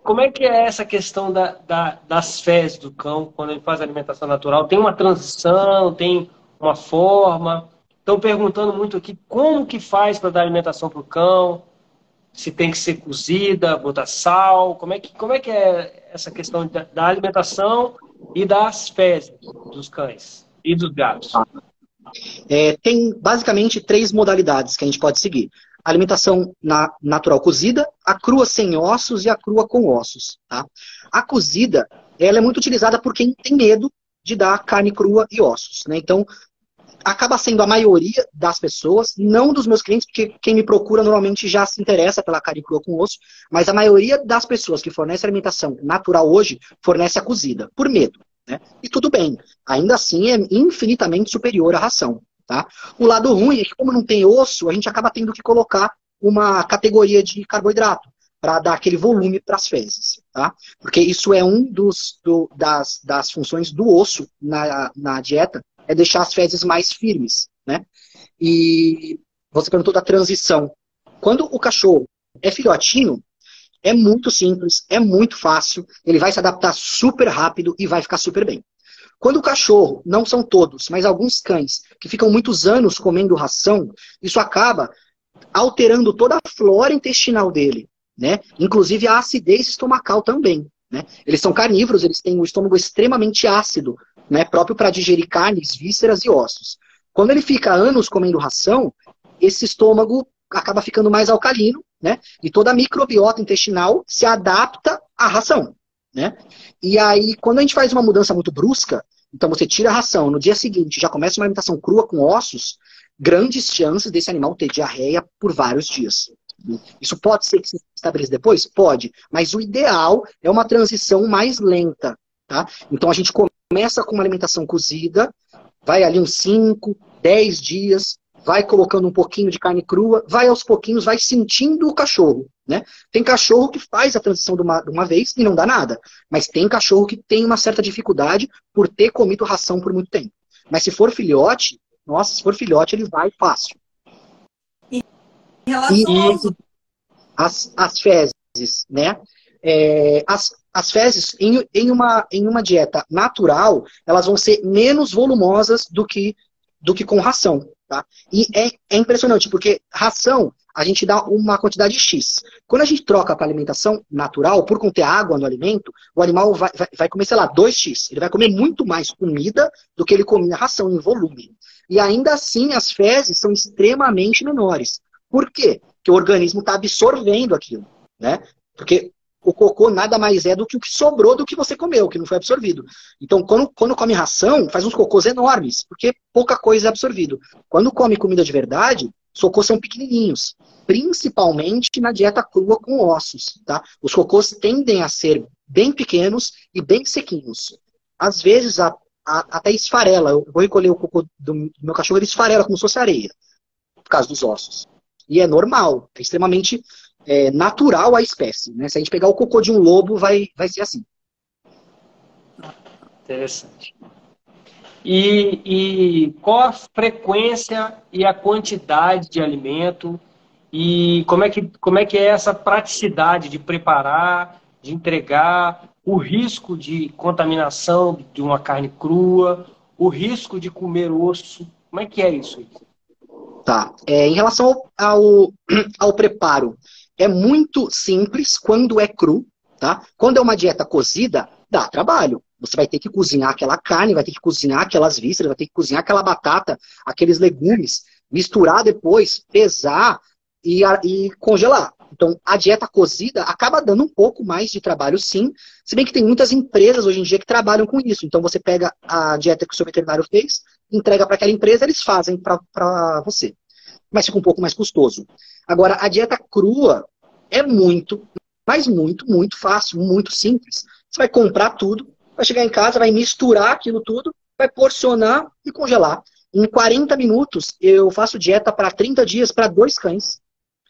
como é que é essa questão da, da, das fezes do cão quando ele faz alimentação natural? Tem uma transição, tem uma forma? Estão perguntando muito aqui como que faz para dar alimentação para o cão, se tem que ser cozida, botar sal, como é que, como é, que é essa questão da, da alimentação e das fezes dos cães e dos gatos? É, tem basicamente três modalidades que a gente pode seguir. Alimentação na, natural cozida, a crua sem ossos e a crua com ossos. Tá? A cozida ela é muito utilizada por quem tem medo de dar carne crua e ossos. Né? Então, acaba sendo a maioria das pessoas, não dos meus clientes, porque quem me procura normalmente já se interessa pela carne crua com osso, mas a maioria das pessoas que fornecem alimentação natural hoje fornece a cozida, por medo. Né? E tudo bem, ainda assim é infinitamente superior à ração. Tá? O lado ruim é que, como não tem osso, a gente acaba tendo que colocar uma categoria de carboidrato para dar aquele volume para as fezes. Tá? Porque isso é um dos, do, das, das funções do osso na, na dieta, é deixar as fezes mais firmes, né? E você perguntou da transição. Quando o cachorro é filhotinho, é muito simples, é muito fácil, ele vai se adaptar super rápido e vai ficar super bem. Quando o cachorro, não são todos, mas alguns cães, que ficam muitos anos comendo ração, isso acaba alterando toda a flora intestinal dele, né? Inclusive a acidez estomacal também. Né? Eles são carnívoros, eles têm o estômago extremamente ácido, né, próprio para digerir carnes, vísceras e ossos. Quando ele fica anos comendo ração, esse estômago acaba ficando mais alcalino, né? E toda a microbiota intestinal se adapta à ração, né? E aí, quando a gente faz uma mudança muito brusca, então você tira a ração, no dia seguinte já começa uma alimentação crua com ossos, grandes chances desse animal ter diarreia por vários dias. Isso pode ser que se estabeleça depois? Pode. Mas o ideal é uma transição mais lenta. Tá? Então a gente começa com uma alimentação cozida, vai ali uns 5, 10 dias, vai colocando um pouquinho de carne crua, vai aos pouquinhos, vai sentindo o cachorro. Né? Tem cachorro que faz a transição de uma, de uma vez e não dá nada. Mas tem cachorro que tem uma certa dificuldade por ter comido ração por muito tempo. Mas se for filhote, nossa, se for filhote, ele vai fácil. Em relação as, as fezes, né? É, as, as fezes, em, em, uma, em uma dieta natural, elas vão ser menos volumosas do que, do que com ração. Tá? E é, é impressionante, porque ração, a gente dá uma quantidade X. Quando a gente troca para alimentação natural, por conter água no alimento, o animal vai, vai, vai, comer, sei lá, 2X. Ele vai comer muito mais comida do que ele comia ração em volume. E ainda assim, as fezes são extremamente menores. Por quê? Porque o organismo está absorvendo aquilo. Né? Porque o cocô nada mais é do que o que sobrou do que você comeu, que não foi absorvido. Então, quando, quando come ração, faz uns cocôs enormes, porque pouca coisa é absorvido. Quando come comida de verdade, os cocôs são pequenininhos, principalmente na dieta crua com ossos. Tá? Os cocôs tendem a ser bem pequenos e bem sequinhos. Às vezes, a, a, até esfarela. Eu vou recolher o cocô do, meu cachorro, ele esfarela como se fosse areia, por causa dos ossos. E é normal, é extremamente é, natural à espécie. Né? Se a gente pegar o cocô de um lobo, vai, vai ser assim. Interessante. E, e qual a frequência e a quantidade de alimento e como é que, como é, que é essa praticidade de preparar, de entregar, o risco de contaminação de uma carne crua, o risco de comer osso. Como é que é isso? Tá. É, em relação ao, *clears throat* ao preparo, é muito simples quando é cru, tá? Quando é uma dieta cozida, dá trabalho. Você vai ter que cozinhar aquela carne, vai ter que cozinhar aquelas vísceras, vai ter que cozinhar aquela batata, aqueles legumes, misturar depois, pesar e, e congelar. Então, a dieta cozida acaba dando um pouco mais de trabalho, sim. Se bem que tem muitas empresas hoje em dia que trabalham com isso. Então, você pega a dieta que o seu veterinário fez, entrega para aquela empresa, eles fazem para você. Mas fica um pouco mais custoso. Agora, a dieta crua é muito, mas muito, muito fácil, muito simples. Você vai comprar tudo, vai chegar em casa, vai misturar aquilo tudo, vai porcionar e congelar. Em 40 minutos, eu faço dieta para 30 dias para dois cães.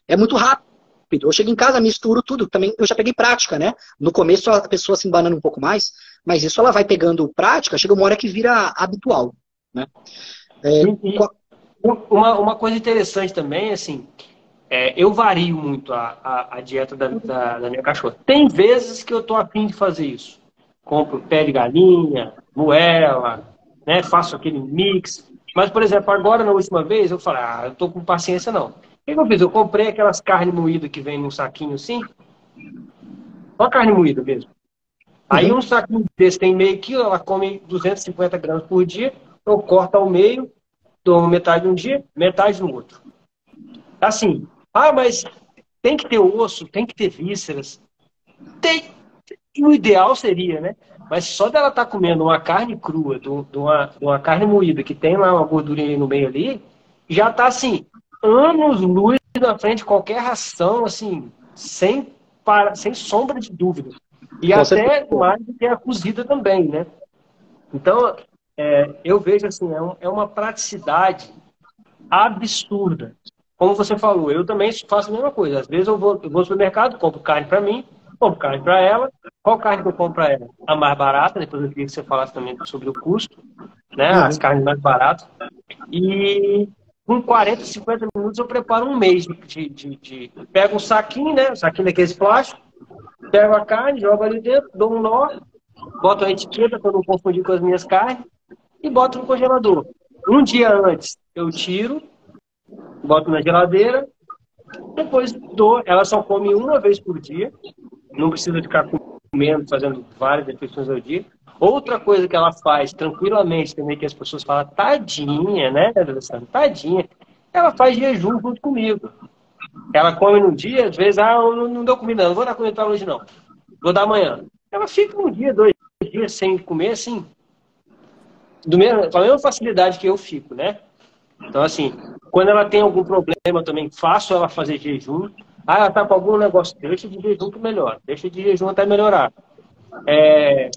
É muito rápido. Eu chego em casa, misturo tudo. Também eu já peguei prática, né? No começo a pessoa se embanando um pouco mais, mas isso ela vai pegando prática, chega uma hora que vira habitual, né? É, uma, uma coisa interessante também, assim, é, eu vario muito a, a, a dieta da, da, da, minha cachorra. Tem vezes que eu tô afim de fazer isso. Compro pé de galinha, moela, né? Faço aquele mix. Mas, por exemplo, agora na última vez eu falei, ah, eu tô com paciência não. O que eu fiz? Eu comprei aquelas carnes moídas que vem num saquinho assim. Só carne moída mesmo. Aí uhum. um saquinho desse tem meio quilo, ela come 250 gramas por dia, eu corto ao meio, dou metade um dia, metade no outro. Assim, ah, mas tem que ter osso, tem que ter vísceras. Tem. O ideal seria, né? Mas só dela estar tá comendo uma carne crua, de uma, de uma carne moída, que tem lá uma gordurinha no meio ali, já está assim, anos luz na frente de qualquer ração, assim, sem, para, sem sombra de dúvida. E Você até mais do que a cozida também, né? Então, é, eu vejo assim, é, um, é uma praticidade absurda como você falou, eu também faço a mesma coisa. Às vezes eu vou, eu vou no supermercado, compro carne para mim, compro carne para ela. Qual carne que eu compro para ela? A mais barata, depois eu queria que você falasse também sobre o custo, né? Uhum. As carnes mais baratas. E com 40, 50 minutos eu preparo um mês de. de, de... Pego um saquinho, né? Um saquinho daqueles plásticos, pego a carne, jogo ali dentro, dou um nó, boto a etiqueta para não confundir com as minhas carnes e boto no congelador. Um dia antes eu tiro, boto na geladeira, depois dou. Ela só come uma vez por dia, não precisa ficar comendo, fazendo várias refeições ao dia. Outra coisa que ela faz tranquilamente também, que as pessoas falam, tadinha, né, Alessandra? Tadinha. Ela faz jejum junto comigo. Ela come num dia, às vezes, ah, não, não deu comida, não vou dar comida para hoje não. Vou dar amanhã. Ela fica um dia, dois dias sem comer, assim, do mesmo, com a mesma facilidade que eu fico, né? Então, assim, quando ela tem algum problema também, faço ela fazer jejum. Ah, ela tá com algum negócio, deixa de jejum que melhora. Deixa de jejum até melhorar. É,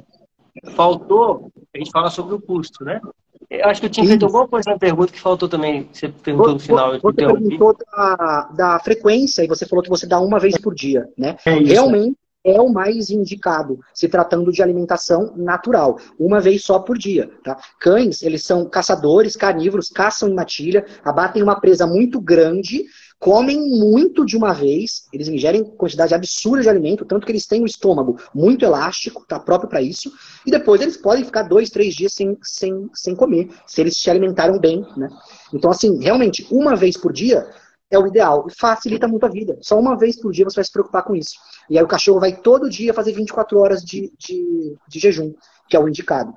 faltou, a gente fala sobre o custo, né? Eu acho que eu tinha feito alguma coisa na pergunta que faltou também. Você perguntou no final. Você perguntou da, da frequência e você falou que você dá uma vez por dia, né? É Realmente, é o mais indicado, se tratando de alimentação natural, uma vez só por dia. Tá? Cães, eles são caçadores, carnívoros, caçam em matilha, abatem uma presa muito grande, comem muito de uma vez, eles ingerem quantidade absurda de alimento, tanto que eles têm o estômago muito elástico, tá próprio para isso, e depois eles podem ficar dois, três dias sem, sem, sem comer, se eles se alimentaram bem. Né? Então, assim, realmente, uma vez por dia é o ideal. E facilita muito a vida. Só uma vez por dia você vai se preocupar com isso. E aí o cachorro vai todo dia fazer 24 horas de, de, de jejum, que é o indicado.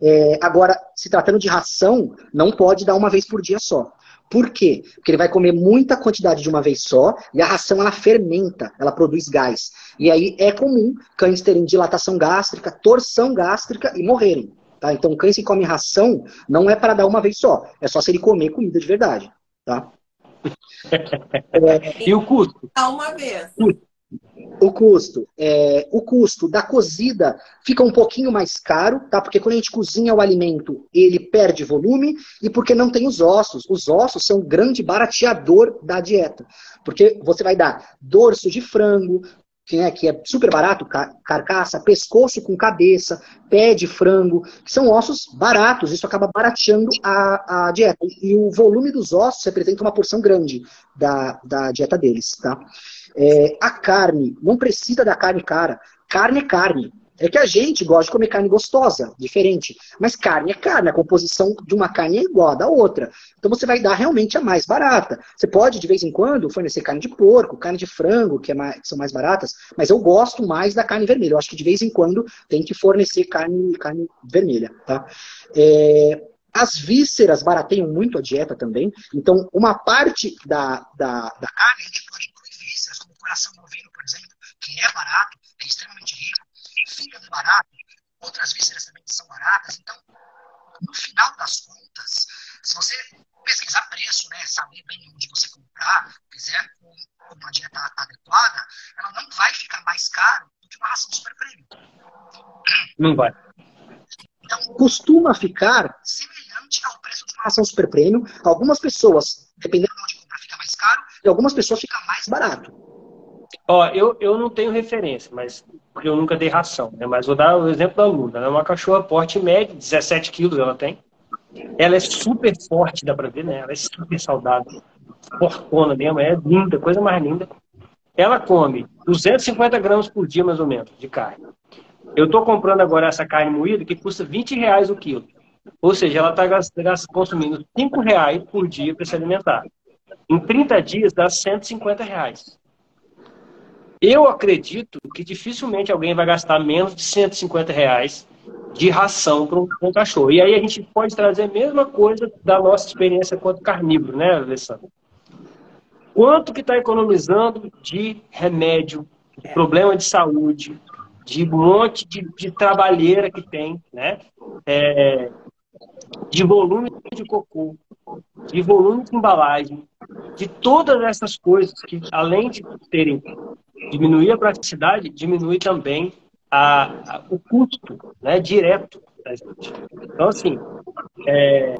É, agora, se tratando de ração, não pode dar uma vez por dia só. Por quê? Porque ele vai comer muita quantidade de uma vez só e a ração ela fermenta, ela produz gás. E aí é comum cães terem dilatação gástrica, torção gástrica e morrerem. Tá? Então, cães que comem ração não é para dar uma vez só, é só se ele comer comida de verdade. Tá? É, *laughs* e o custo? A uma vez. O custo. É, o custo da cozida fica um pouquinho mais caro, tá? Porque quando a gente cozinha o alimento, ele perde volume e porque não tem os ossos. Os ossos são um grande barateador da dieta. Porque você vai dar dorso de frango, né, que é super barato, carcaça, pescoço com cabeça, pé de frango, que são ossos baratos, isso acaba barateando a, a dieta. E o volume dos ossos representa uma porção grande da, da dieta deles, tá? É, a carne, não precisa da carne cara. Carne é carne. É que a gente gosta de comer carne gostosa, diferente. Mas carne é carne, a composição de uma carne é igual à da outra. Então você vai dar realmente a mais barata. Você pode, de vez em quando, fornecer carne de porco, carne de frango, que, é mais, que são mais baratas, mas eu gosto mais da carne vermelha. Eu acho que de vez em quando tem que fornecer carne, carne vermelha. Tá? É, as vísceras barateiam muito a dieta também. Então, uma parte da, da, da carne a gente pode incluir vísceras, como coração bovino, por exemplo, que é barato, é extremamente rico fígado barato, outras vísceras também são baratas. Então, no final das contas, Se você pesquisar preço, né, saber bem onde você comprar, fizer uma dieta adequada, ela não vai ficar mais caro do que uma ração super prêmio. Não vai. Então, costuma ficar semelhante ao preço de uma ração super prêmio. Algumas pessoas, dependendo de onde comprar, fica mais caro, e algumas pessoas fica mais barato. Ó, eu, eu não tenho referência, mas porque eu nunca dei ração, né? Mas vou dar o exemplo da Luna. Ela é uma cachorra porte médio, 17 quilos ela tem. Ela é super forte, dá pra ver, né? Ela é super saudável. Fortona mesmo, é linda, coisa mais linda. Ela come 250 gramas por dia, mais ou menos, de carne. Eu estou comprando agora essa carne moída que custa 20 reais o quilo. Ou seja, ela está consumindo 5 reais por dia para se alimentar. Em 30 dias dá 150 reais. Eu acredito que dificilmente alguém vai gastar menos de 150 reais de ração para um, cachorro. E aí a gente pode trazer a mesma coisa da nossa experiência quanto carnívoro, né, Alessandro? Quanto que está economizando de remédio, de problema de saúde, de um monte de, de trabalheira que tem, né? É, de volume de cocô, de volume de embalagem, de todas essas coisas que, além de terem diminuir a praticidade, diminui também a, a, o custo né, direto da gente. Então, assim, é,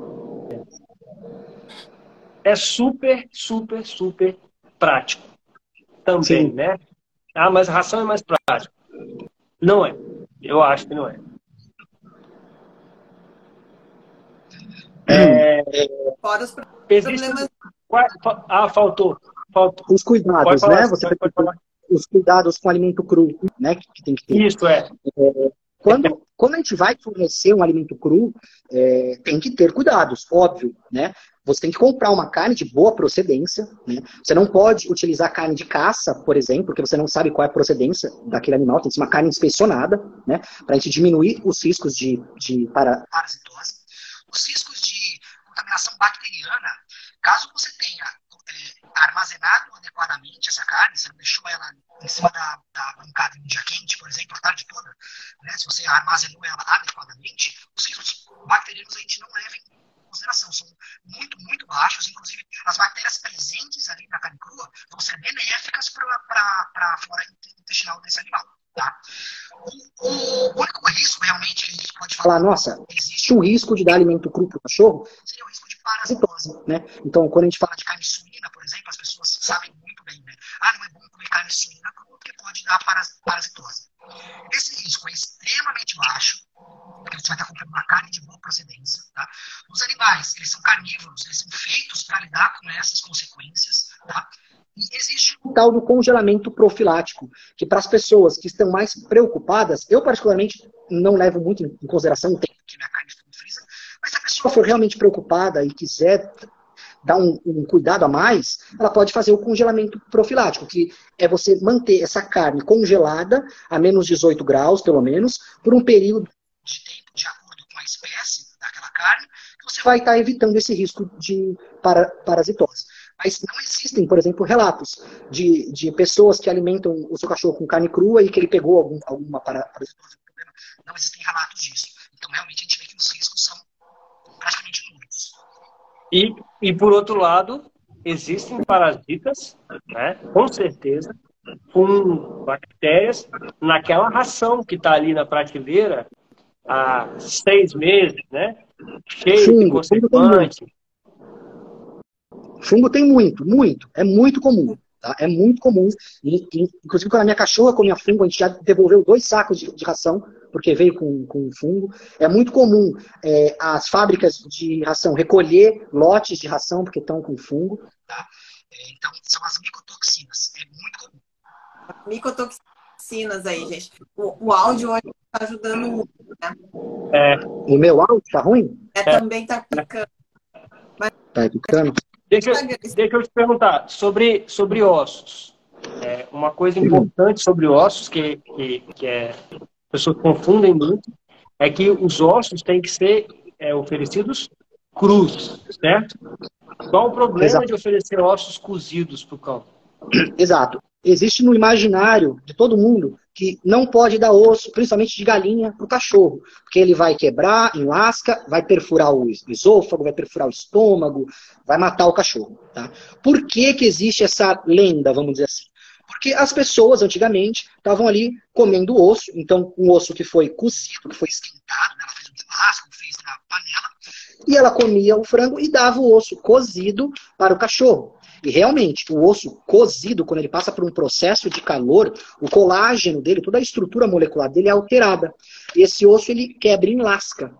é super, super, super prático também, Sim. né? Ah, mas a ração é mais prática. Não é. Eu acho que não é. É Fora os problemas. Ah, faltou. faltou. Os cuidados, né? Você pode, falar os cuidados com alimento cru, né? Que tem que ter. Isso, é. é quando, quando a gente vai fornecer um alimento cru, é, tem que ter cuidados, óbvio, né? Você tem que comprar uma carne de boa procedência, né? Você não pode utilizar carne de caça, por exemplo, porque você não sabe qual é a procedência daquele animal, tem que ser uma carne inspecionada, né? Para a gente diminuir os riscos de, de para, parasitose. Os riscos contaminação bacteriana, caso você tenha armazenado adequadamente essa carne, você não deixou ela em cima da, da bancada em dia quente, por exemplo, a tarde toda, né? se você armazenou ela adequadamente, os riscos bacterianos a gente não leva em consideração, são muito, muito baixos, inclusive as bactérias presentes ali na carne crua vão ser benéficas para a flora intestinal desse animal. Tá? O, único risco realmente que a gente pode falar, nossa, existe um risco de dar alimento cru para o cachorro, seria o risco de parasitose. Né? Então, quando a gente fala de carne suína, por exemplo, as pessoas sabem muito bem, né? Ah, não é bom comer carne suína porque pode dar parasitose. Esse risco é extremamente baixo, porque você vai estar comprando uma carne de boa procedência. Tá? Os animais, eles são carnívoros, eles são feitos para lidar com essas consequências. Tá? Existe o tal do congelamento profilático, que para as pessoas que estão mais preocupadas, eu particularmente não levo muito em consideração o tempo que minha carne está no freezer, mas se a pessoa for realmente preocupada e quiser dar um, um, cuidado a mais, ela pode fazer o congelamento profilático, que é você manter essa carne congelada a menos 18 graus, pelo menos, por um período de tempo de acordo com a espécie daquela carne, você vai estar evitando esse risco de para, parasitose. Mas não existem, por exemplo, relatos de, de pessoas que alimentam o seu cachorro com carne crua e que ele pegou algum, alguma parasitose. Não existem relatos disso. Então, realmente, a gente vê que os riscos são praticamente nulos. E, e, por outro lado, existem parasitas, né, com certeza, com bactérias naquela ração que está ali na prateleira há seis meses, né? Cheio Sim, de conservante. Fungo tem muito, muito. É muito comum. Tá? É muito comum. E, e, inclusive, quando a minha cachorra comia fungo, a gente já devolveu dois sacos de, de ração, porque veio com, com fungo. É muito comum é, as fábricas de ração recolher lotes de ração, porque estão com fungo. Tá? É, então, são as micotoxinas. É muito comum. Micotoxinas aí, gente. O, o áudio hoje está ajudando muito, né? É. O meu áudio está ruim? É, é. também está picando. Mas... Tá picando? Deixa, deixa eu te perguntar sobre, sobre ossos. É, uma coisa importante sobre ossos que, que, que é, as pessoas confundem muito é que os ossos têm que ser é, oferecidos crus, certo? Qual o problema Exato. de oferecer ossos cozidos para o cão? Exato. Existe no imaginário de todo mundo que não pode dar osso, principalmente de galinha, para o cachorro, porque ele vai quebrar, enlasca, vai perfurar o esôfago, vai perfurar o estômago, vai matar o cachorro. Tá? Por que, que existe essa lenda, vamos dizer assim? Porque as pessoas, antigamente, estavam ali comendo osso, então um osso que foi cozido, que foi esquentado, ela fez um churrasco, fez na panela, e ela comia o frango e dava o osso cozido para o cachorro. E realmente, o osso cozido, quando ele passa por um processo de calor, o colágeno dele, toda a estrutura molecular dele é alterada. E esse osso ele quebra em lasca.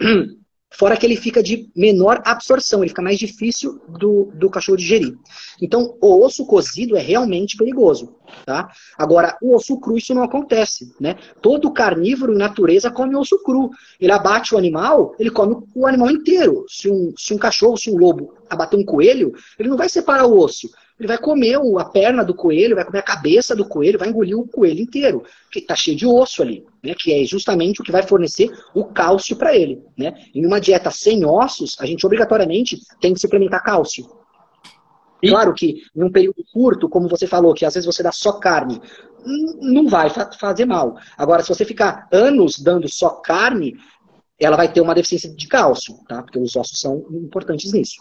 *clears throat* Fora que ele fica de menor absorção, ele fica mais difícil do, do cachorro digerir. Então, o osso cozido é realmente perigoso. Tá? Agora, o osso cru, isso não acontece. Né? Todo carnívoro, em natureza, come osso cru. Ele abate o animal, ele come o animal inteiro. Se um, se um cachorro, se um lobo abater um coelho, ele não vai separar o osso ele vai comer a perna do coelho, vai comer a cabeça do coelho, vai engolir o coelho inteiro, que está cheio de osso ali, né? Que é justamente o que vai fornecer o cálcio para ele, né? Em uma dieta sem ossos, a gente obrigatoriamente tem que suplementar cálcio. E... Claro que em um período curto, como você falou, que às vezes você dá só carne, não vai fazer mal. Agora, se você ficar anos dando só carne, ela vai ter uma deficiência de cálcio, tá? Porque os ossos são importantes nisso.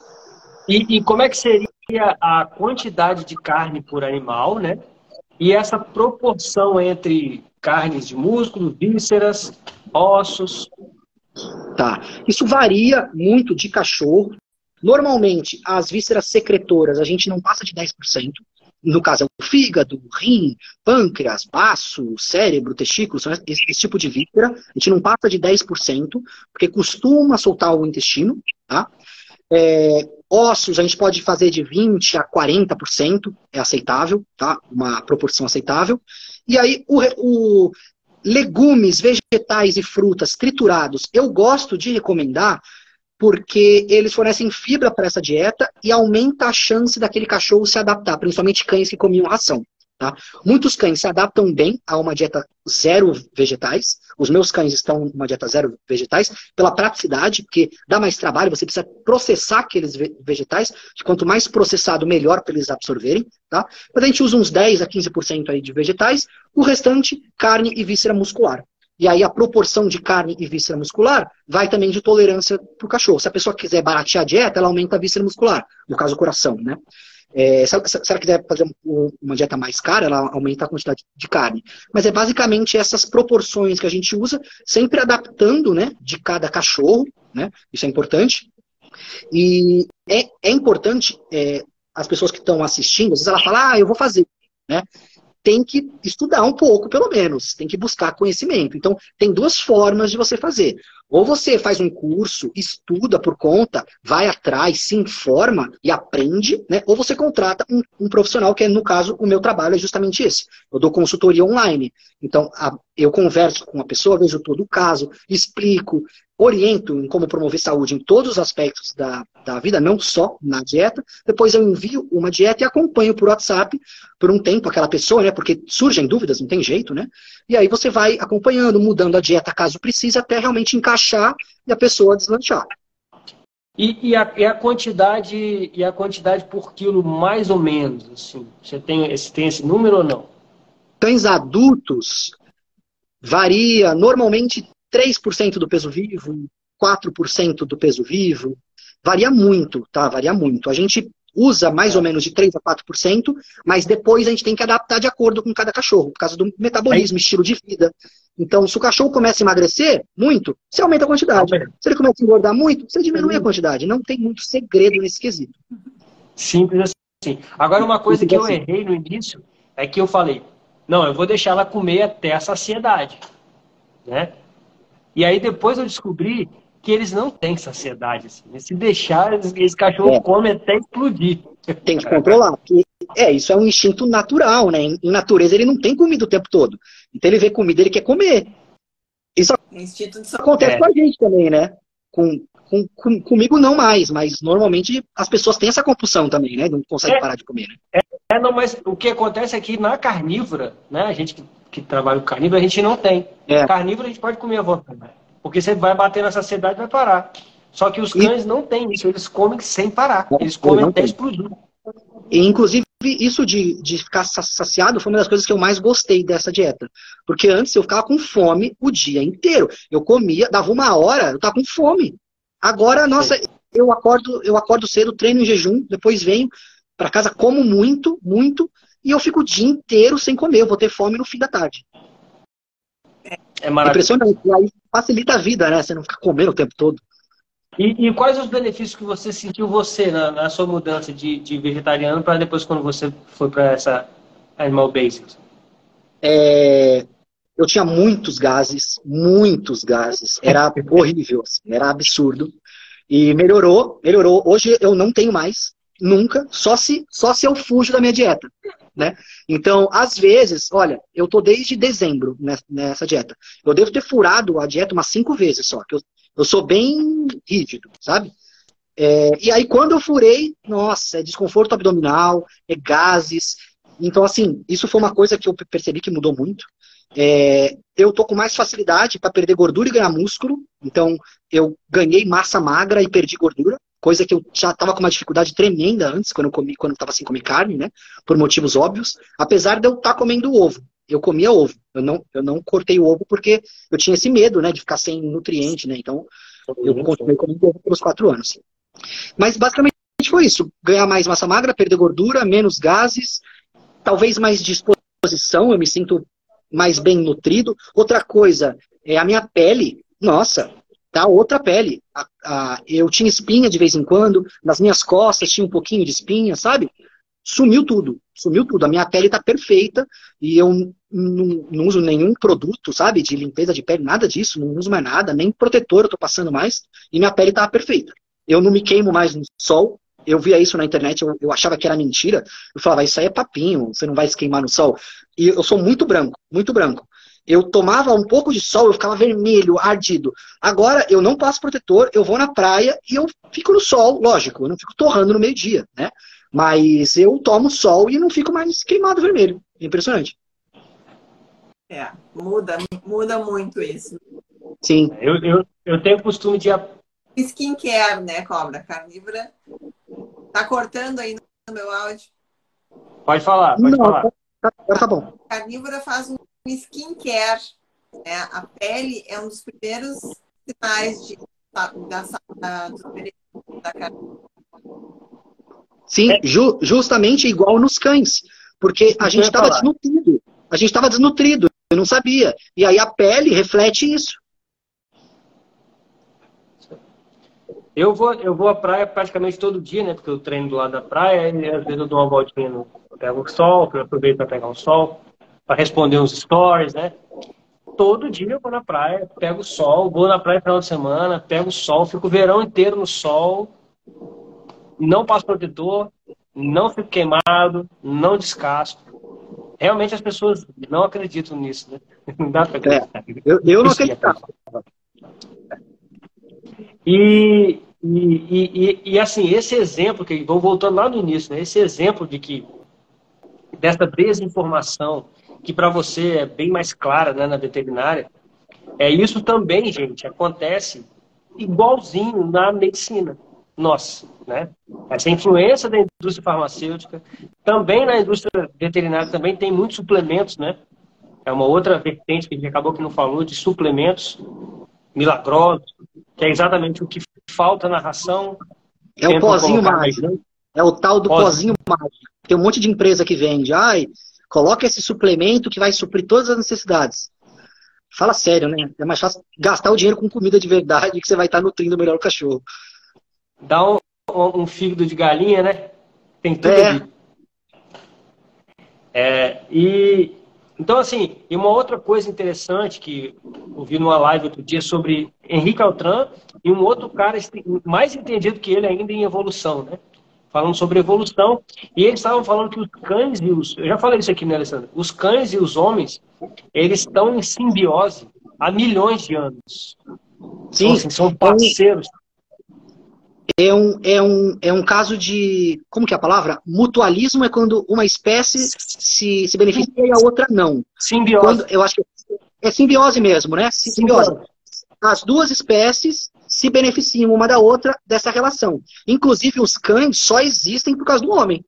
E, e como é que seria a quantidade de carne por animal, né? E essa proporção entre carnes de músculo, vísceras, ossos. Tá. Isso varia muito de cachorro. Normalmente, as vísceras secretoras a gente não passa de 10%. No caso, é o fígado, rim, pâncreas, baço, cérebro, testículo, esse, esse tipo de víscera. A gente não passa de 10%, porque costuma soltar o intestino, tá? É, ossos, a gente pode fazer de 20% a 40%, é aceitável, tá? Uma proporção aceitável. E aí, o, o legumes, vegetais e frutas triturados, eu gosto de recomendar porque eles fornecem fibra para essa dieta e aumenta a chance daquele cachorro se adaptar, principalmente cães que comiam ração. Tá? Muitos cães se adaptam bem a uma dieta zero vegetais. Os meus cães estão numa dieta zero vegetais pela praticidade, porque dá mais trabalho, você precisa processar aqueles vegetais. Quanto mais processado, melhor para eles absorverem. Tá? Mas a gente usa uns 10 a 15% aí de vegetais, o restante, carne e víscera muscular. E aí a proporção de carne e víscera muscular vai também de tolerância para o cachorro. Se a pessoa quiser baratear a dieta, ela aumenta a víscera muscular, no caso o coração, né? É, ela, quiser fazer uma dieta mais cara, ela aumenta a quantidade de carne. Mas é basicamente essas proporções que a gente usa, sempre adaptando né, de cada cachorro, né? Isso é importante. E é, é importante, é, as pessoas que estão assistindo, às vezes ela fala, ah, eu vou fazer. Né? tem que estudar um pouco, pelo menos, tem que buscar conhecimento. Então, tem duas formas de você fazer. Ou você faz um curso, estuda por conta, vai atrás, se informa e aprende, né? Ou você contrata um, um profissional, que é, no caso, o meu trabalho é justamente esse. Eu dou consultoria online. Então, a, eu converso com a pessoa, vejo todo o caso, explico, oriento em como promover saúde em todos os aspectos da, da vida, não só na dieta. Depois eu envio uma dieta e acompanho por WhatsApp por um tempo aquela pessoa, né? Porque surgem dúvidas, não tem jeito, né? E aí você vai acompanhando, mudando a dieta caso precise, até realmente encaixar e a pessoa deslanchar. E, e, a, e, a, quantidade e a quantidade por quilo, mais ou menos, assim, você tem esse, tem esse número ou não? Cães adultos varia normalmente 3% do peso vivo, 4% do peso vivo. Varia muito, tá? Varia muito. A gente usa mais ou menos de 3 a 4%, mas depois a gente tem que adaptar de acordo com cada cachorro, por causa do metabolismo, é. estilo de vida. Então, se o cachorro começa a emagrecer muito, você aumenta a quantidade. Se ele começa a engordar muito, você diminui a quantidade. Não tem muito segredo nesse quesito. Simples assim. Agora, uma coisa que eu assim. errei no início é que eu falei, não, eu vou deixar ela comer até a saciedade. Né? E aí depois eu descobri que eles não têm saciedade. Assim. Né? Se deixar, esse cachorro é. come até explodir. Tem que controlar. Porque, é, isso é um instinto natural, né? Em, natureza ele não tem comida o tempo todo. Então ele vê comida, ele quer comer. Isso acontece é. com a gente também, né? Com, com, com, comigo não mais, mas normalmente as pessoas têm essa compulsão também, né? Não conseguem é, parar de comer, né? É, é, não, mas o que acontece é que na carnívora, né? A gente que que trabalha com carnívoro, a gente não tem. É. Carnívoro a gente pode comer à vontade. Porque você vai bater na saciedade e vai parar. Só que os cães e... não têm isso, eles comem sem parar. Eles comem até explodir. E, inclusive, isso de, de ficar saciado foi uma das coisas que eu mais gostei dessa dieta. Porque antes eu ficava com fome o dia inteiro. Eu comia, dava uma hora, eu tava com fome. Agora, nossa, eu acordo, eu acordo cedo, treino em jejum, depois venho para casa, como muito, muito, e eu fico o dia inteiro sem comer. Eu vou ter fome no fim da tarde. É maravilhoso. Impressionante. E aí facilita a vida, né? Você não fica comendo o tempo todo. E, e quais os benefícios que você sentiu você na, na sua mudança de, de vegetariano para depois quando você foi para essa Animal Basics? É, eu tinha muitos gases, muitos gases. Era horrível, assim, era absurdo. E melhorou, melhorou. Hoje eu não tenho mais, nunca, só se, só se eu fujo da minha dieta. Né? Então, às vezes, olha, eu tô desde dezembro nessa dieta. Eu devo ter furado a dieta umas cinco vezes só, que eu, eu sou bem rígido, sabe? É, e aí, quando eu furei, nossa, é desconforto abdominal, é gases. Então, assim, isso foi uma coisa que eu percebi que mudou muito. É, eu tô com mais facilidade para perder gordura e ganhar músculo. Então, eu ganhei massa magra e perdi gordura coisa que eu já estava com uma dificuldade tremenda antes, quando eu comi, quando estava sem comer carne, né? Por motivos óbvios. Apesar de eu estar tá comendo ovo. Eu comia ovo. Eu não, eu não cortei o ovo porque eu tinha esse medo, né? De ficar sem nutriente, né? Então, eu continuei comendo ovo pelos quatro anos. Mas basicamente foi isso. Ganhar mais massa magra, perder gordura, menos gases, talvez mais disposição, eu me sinto mais bem nutrido. Outra coisa, é a minha pele. Nossa, tá outra pele. A, a, eu tinha espinha de vez em quando, nas minhas costas tinha um pouquinho de espinha, sabe? Sumiu tudo, sumiu tudo. A minha pele tá perfeita e eu não, não, uso nenhum produto, sabe, de limpeza de pele, nada disso, não uso mais nada, nem protetor eu tô passando mais e minha pele tá perfeita. Eu não me queimo mais no sol. Eu via isso na internet, eu, eu achava que era mentira. Eu falava, isso aí é papinho, você não vai se queimar no sol. E eu sou muito branco, muito branco. Eu tomava um pouco de sol, eu ficava vermelho, ardido. Agora eu não passo protetor, eu vou na praia e eu fico no sol, lógico, eu não fico torrando no meio-dia, né? Mas eu tomo sol e não fico mais queimado vermelho. Impressionante. É, muda, muda muito isso. Sim. Eu, eu, eu tenho o costume de. Skincare, né, cobra carnívora? Tá cortando aí no meu áudio? Pode falar, pode não, falar. Tá, agora tá bom. carnívora faz um skincare. Né? A pele é um dos primeiros sinais de, da, da, da carne. Sim, ju, justamente igual nos cães. Porque a gente estava desnutrido. A gente estava desnutrido, eu não sabia. E aí a pele reflete isso. Eu vou, eu vou à praia praticamente todo dia, né? Porque eu treino do lado da praia e às vezes eu dou uma voltinha no. pego o sol, eu aproveito para pegar o sol para responder uns stories, né? Todo dia eu vou na praia, pego o sol, vou na praia no final de semana, pego o sol, fico o verão inteiro no sol, não passo protetor, não fico queimado, não descasco. Realmente as pessoas não acreditam nisso, né? *laughs* Não dá pra acreditar. É, eu, eu não acreditava. E, e, e, e, assim, esse exemplo, que vou voltando lá no início, né? esse exemplo de que dessa desinformação que para você é bem mais clara né, na veterinária, é isso também, gente, acontece igualzinho na medicina nossa, né? Essa influência da indústria farmacêutica, também na indústria veterinária também tem muitos suplementos, né? É uma outra vertente que a gente acabou que não falou de suplementos milagrosos, que é exatamente o que falta na ração. É o pozinho mágico. É o tal do pozinho mágico. Tem um monte de empresa que vende. Ai, Coloca esse suplemento que vai suprir todas as necessidades. Fala sério, né? É mais fácil gastar o dinheiro com comida de verdade que você vai estar nutrindo melhor o cachorro. Dá um, um fígado de galinha, né? Tem tudo é. ali. É, e então, assim, e uma outra coisa interessante que eu vi numa live outro dia sobre Henrique Altran e um outro cara mais entendido que ele ainda em evolução, né? Falando sobre evolução. E eles estavam falando que os cães e os. Eu já falei isso aqui, né, Alessandro? Os cães e os homens, eles estão em simbiose há milhões de anos. Sim, assim, são parceiros. É um, é, um, é um caso de. Como que é a palavra? Mutualismo é quando uma espécie se, se beneficia e a outra não. Simbiose. Quando, eu acho que é simbiose mesmo, né? Simbiose. As duas espécies se beneficiam uma da outra dessa relação. Inclusive, os cães só existem por causa do homem.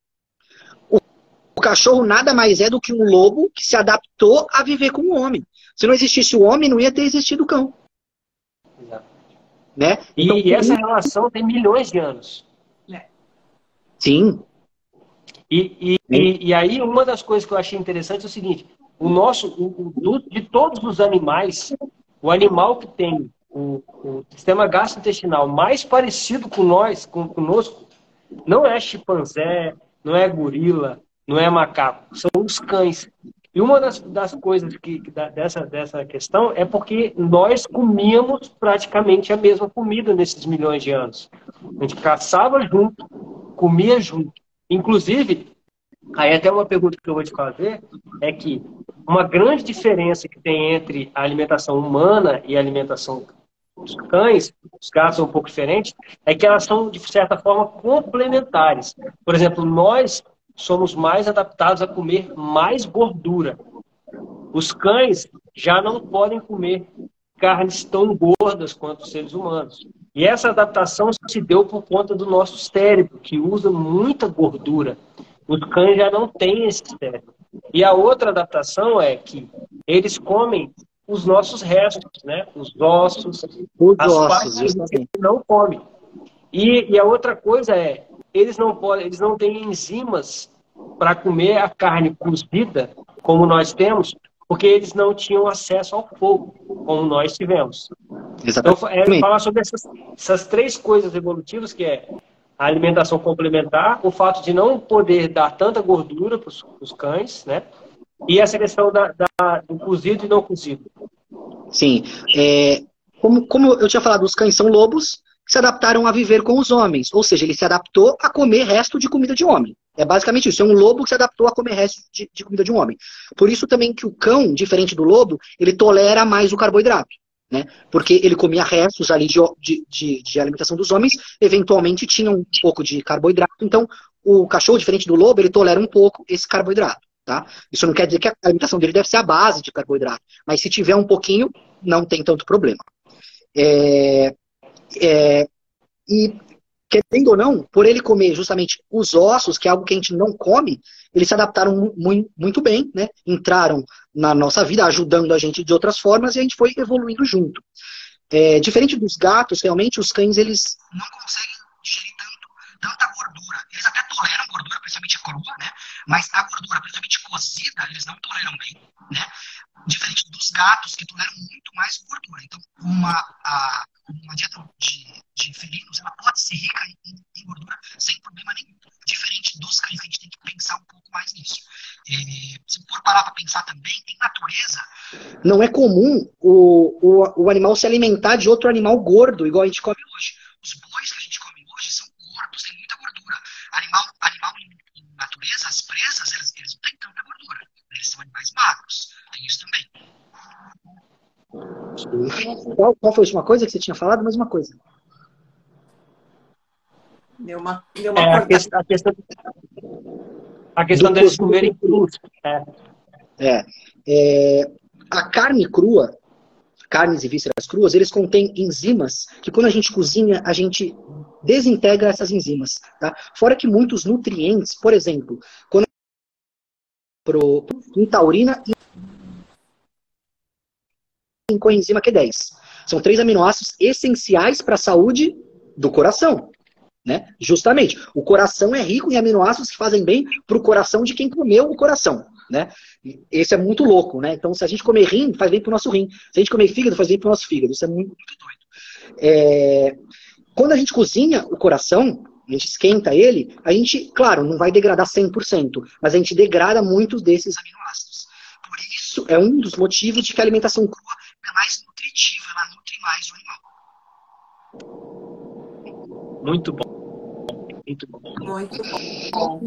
O cachorro nada mais é do que um lobo que se adaptou a viver com o homem. Se não existisse o homem, não ia ter existido o cão. Exato. Né? E, Então, e essa relação tem milhões de anos. Sim, E, e, e, e aí, uma das coisas que eu achei interessante é o seguinte: o nosso, o, o- de todos os animais, o animal que tem o, o sistema gastrointestinal mais parecido com nós, com, conosco, não é chimpanzé, não é gorila, não é macaco, são os cães. E uma das, das coisas que, que da- dessa, dessa questão é porque nós comíamos praticamente a mesma comida nesses milhões de anos. A gente caçava junto, comia junto. Inclusive, aí até uma pergunta que eu vou te fazer é que uma grande diferença que tem entre a alimentação humana e a alimentação dos cães, os gatos são um pouco diferentes, é que elas são, de certa forma, complementares. Por exemplo, nós somos mais adaptados a comer mais gordura. Os cães já não podem comer carnes tão gordas quanto os seres humanos. E essa adaptação se deu por conta do nosso cérebro, que usa muita gordura. Os cães já não têm esse cérebro. E a outra adaptação é que eles comem os nossos restos, né? Os ossos, os as ossos, partes que justamente. ele não come. E, e a outra coisa é, eles não podem, eles não têm enzimas para comer a carne cozida, como nós temos, porque eles não tinham acesso ao fogo, como nós tivemos. Então, é Exatamente. falar sobre essas, essas três coisas evolutivas, que é a alimentação complementar, o fato de não poder dar tanta gordura para os cães, né? E essa questão da, da- do cozido e não cozido. Sim. É, como, como eu tinha falado, os cães são lobos que se adaptaram a viver com os homens. Ou seja, ele se adaptou a comer resto de comida de homem. É basicamente isso. É um lobo que se adaptou a comer resto de, de comida de um homem. Por isso também que o cão, diferente do lobo, ele tolera mais o carboidrato. Né? Porque ele comia restos ali de, de, de, de alimentação dos homens, eventualmente tinha um pouco de carboidrato. Então, o cachorro, diferente do lobo, ele tolera um pouco esse carboidrato. Tá? Isso não quer dizer que a alimentação dele deve ser a base de carboidrato. Mas se tiver um pouquinho, não tem tanto problema. É, é, e, querendo ou não, por ele comer justamente os ossos, que é algo que a gente não come, eles se adaptaram mu- mu- muito bem, né? entraram na nossa vida, ajudando a gente de outras formas, e a gente foi evoluindo junto. É, diferente dos gatos, realmente, os cães, eles não conseguem digerir tanto, tanta gordura. Eles até toleram gordura, principalmente crua, né? Mas a gordura, principalmente cozida, eles não toleram bem, né? Diferente dos gatos, que toleram muito mais gordura. Então, uma, a- uma dieta de, de felinos, ela pode ser rica em, em gordura sem problema nenhum. Diferente dos cães, a gente tem que pensar um pouco mais nisso. É, se for parar para pensar também, em natureza, não é comum o, o, o animal se alimentar de outro animal gordo, igual a gente come hoje. Os bois que a gente come hoje são gordos, tem muita gordura. Animal, animal em, em natureza, as presas, eles, eles não têm tanta gordura. Eles são animais magros. Tem isso também. Qual, qual foi a última coisa que você tinha falado? Mais uma coisa. Deu uma, deu uma É, a, questão, a questão, a questão Do deles comerem cruz. É, É, é, a carne crua, carnes e vísceras cruas, eles contêm enzimas que quando a gente cozinha, a gente desintegra essas enzimas. Tá? Fora que muitos nutrientes, por exemplo, quando pro, em taurina e em coenzima Q10. São três aminoácidos essenciais para a saúde do coração. Né? Justamente, o coração é rico em aminoácidos que fazem bem para o coração de quem comeu o coração. Né? Esse é muito louco, né? Então, se a gente comer rim, faz bem pro nosso rim. Se a gente comer fígado, faz bem pro nosso fígado. Isso é muito, muito doido. É, Quando a gente cozinha o coração, a gente esquenta ele, a gente, claro, não vai degradar 100%, mas a gente degrada muitos desses aminoácidos. Por isso, é um dos motivos de que a alimentação crua mais nutritiva, ela nutre mais o animal. muito bom. Muito bom. Muito bom.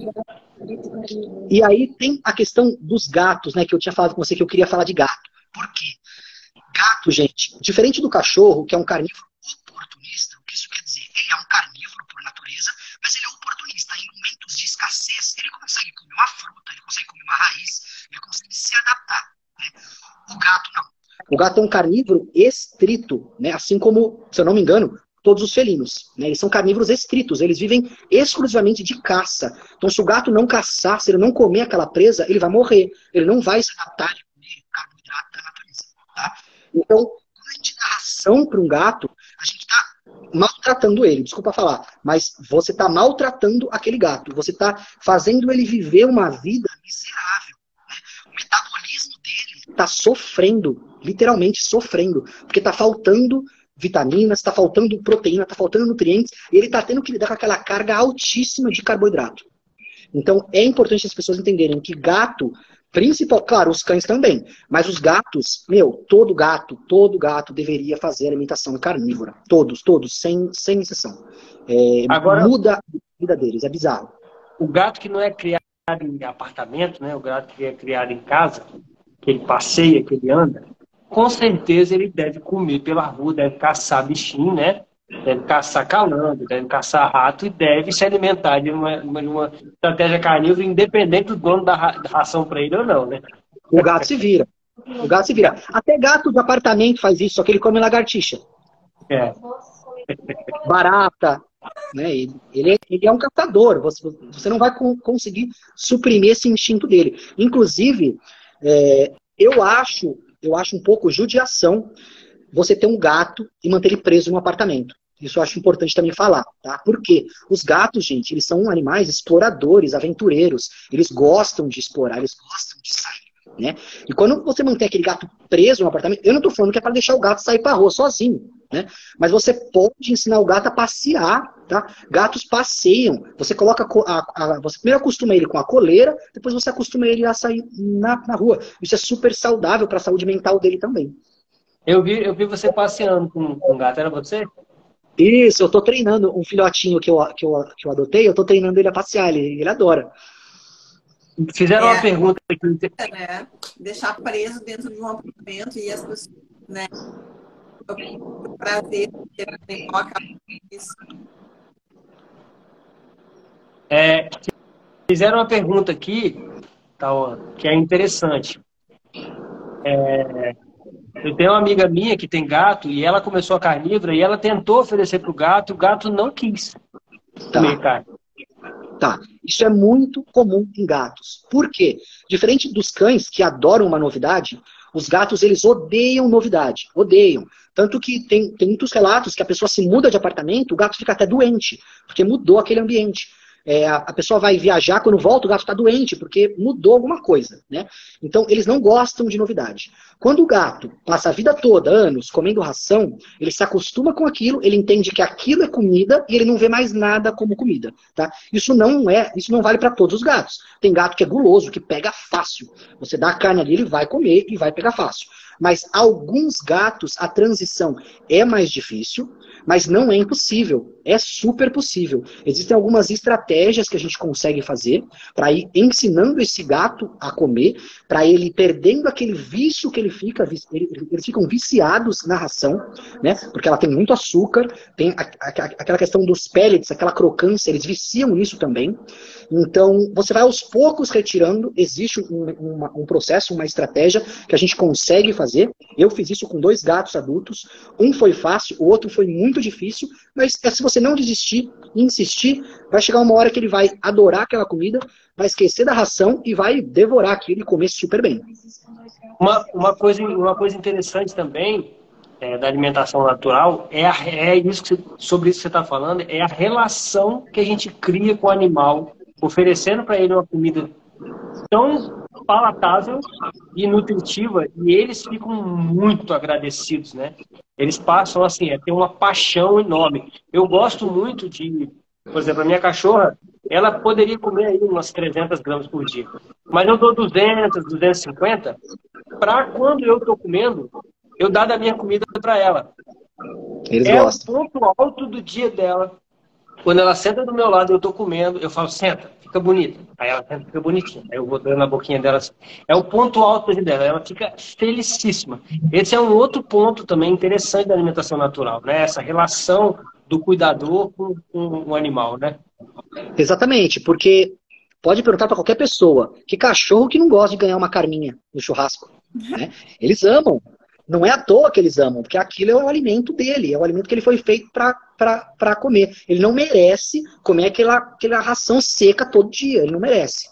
E aí tem a questão dos gatos, né? Que eu tinha falado com você que eu queria falar de gato. Por quê? Gato, gente, diferente do cachorro, que é um carnívoro oportunista, o que isso quer dizer? Ele é um carnívoro por natureza, mas ele é oportunista. Em momentos de escassez, ele consegue comer uma fruta, ele consegue comer uma raiz, ele consegue se adaptar. Né? O gato não. O gato é um carnívoro estrito, né? Assim como, se eu não me engano, todos os felinos. Né? Eles são carnívoros estritos, eles vivem exclusivamente de caça. Então, se o gato não caçar, se ele não comer aquela presa, ele vai morrer. Ele não vai se adaptar de comer carboidrato da natureza. Tá? Então, quando a gente dá ração para um gato, a gente está maltratando ele, desculpa falar, mas você está maltratando aquele gato, você está fazendo ele viver uma vida miserável. Né? O metabolismo está sofrendo, literalmente sofrendo, porque está faltando vitaminas, está faltando proteína, está faltando nutrientes, e ele está tendo que lidar com aquela carga altíssima de carboidrato. Então é importante as pessoas entenderem que gato Principal, claro, os cães também. Mas os gatos, meu, todo gato, todo gato deveria fazer alimentação carnívora. Todos, todos, sem, sem exceção. É, Agora, muda a vida deles, é bizarro. O gato que não é criado em apartamento, né? O gato que é criado em casa, que ele passeia, que ele anda, com certeza ele deve comer pela rua, deve caçar bichinho, né? deve caçar calango, deve caçar rato e deve se alimentar de uma, de uma estratégia carnívora, independente do dono da, ração para ele ou não, né? O gato se vira. O gato se vira. Até gato de apartamento faz isso, só que ele come lagartixa. É. *laughs* Barata. Né? Ele, ele, é, ele é um caçador. Você, você não vai conseguir suprimir esse instinto dele. Inclusive, é, eu acho, eu acho um pouco judiação você ter um gato e manter ele preso em um apartamento. Isso eu acho importante também falar, tá? Porque os gatos, gente, eles são animais exploradores, aventureiros. Eles gostam de explorar, eles gostam de sair. Né? E quando você mantém aquele gato preso no apartamento, eu não estou falando que é para deixar o gato sair para rua sozinho, né? Mas você pode ensinar o gato a passear, tá? Gatos passeiam. Você coloca a, a, você primeiro acostuma ele com a coleira, depois você acostuma ele a sair na, na rua. Isso é super saudável para a saúde mental dele também. Eu vi, eu vi você passeando com, com um gato, era você? Isso, eu tô treinando um filhotinho que eu, que eu, que eu adotei, eu tô treinando ele a passear, ele, ele adora. Fizeram é, uma pergunta aqui. É, deixar preso dentro de um apartamento e as pessoas, né? Prazer, isso. É, fizeram uma pergunta aqui, tá, que é interessante. É, eu tenho uma amiga minha que tem gato e ela começou a carnívora e ela tentou oferecer para o gato, o gato não quis tá. comer carne. Isso é muito comum em gatos. Por quê? Diferente dos cães que adoram uma novidade, os gatos eles odeiam novidade, odeiam. Tanto que tem, tem muitos relatos que a pessoa se muda de apartamento, o gato fica até doente, porque mudou aquele ambiente. É, a, pessoa vai viajar, quando volta o gato está doente, porque mudou alguma coisa. Né? Então, eles não gostam de novidade. Quando o gato passa a vida toda, anos, comendo ração, ele se acostuma com aquilo, ele entende que aquilo é comida e ele não vê mais nada como comida. Tá? Isso não é, isso não vale para todos os gatos. Tem gato que é guloso, que pega fácil. Você dá a carne ali, ele vai comer e vai pegar fácil. Mas alguns gatos, a transição é mais difícil, mas não é impossível. É super possível. Existem algumas estratégias que a gente consegue fazer para ir ensinando esse gato a comer, para ele perdendo aquele vício que ele fica, eles ficam viciados na ração, né? Porque ela tem muito açúcar, tem aquela questão dos pellets, aquela crocância, eles viciam nisso também. Então, você vai aos poucos retirando, existe um, um processo, uma estratégia que a gente consegue fazer. Eu fiz isso com dois gatos adultos. Um foi fácil, o outro foi muito difícil, mas é se você não desistir e insistir, vai chegar uma hora que ele vai adorar aquela comida, vai esquecer da ração e vai devorar aquilo e comer super bem. Uma, uma, coisa, uma coisa interessante também é, da alimentação natural é, a, é isso você, sobre isso que você está falando, é a relação que a gente cria com o animal oferecendo para ele uma comida tão palatável e nutritiva e eles ficam muito agradecidos, né? Eles passam assim, a ter uma paixão enorme. Eu gosto muito de, por exemplo, a minha cachorra, ela poderia comer aí umas 300 gramas por dia, mas eu dou 200, 250 para quando eu estou comendo, eu dar da minha comida para ela. Eles é gostam. o ponto alto do dia dela. Quando ela senta do meu lado, eu estou comendo, eu falo, senta, fica bonita. Aí ela senta, fica bonitinha. Aí eu vou dando na boquinha dela. Assim. É o ponto alto dela, ela fica felicíssima. Esse é um outro ponto também interessante da alimentação natural, né? Essa relação do cuidador com, com o animal, né? Exatamente, porque pode perguntar para qualquer pessoa que cachorro que não gosta de ganhar uma carninha no churrasco. *laughs* Né? Eles amam. Não é à toa que eles amam, porque aquilo é o alimento dele, é o alimento que ele foi feito para comer. Ele não merece comer aquela, aquela ração seca todo dia, ele não merece.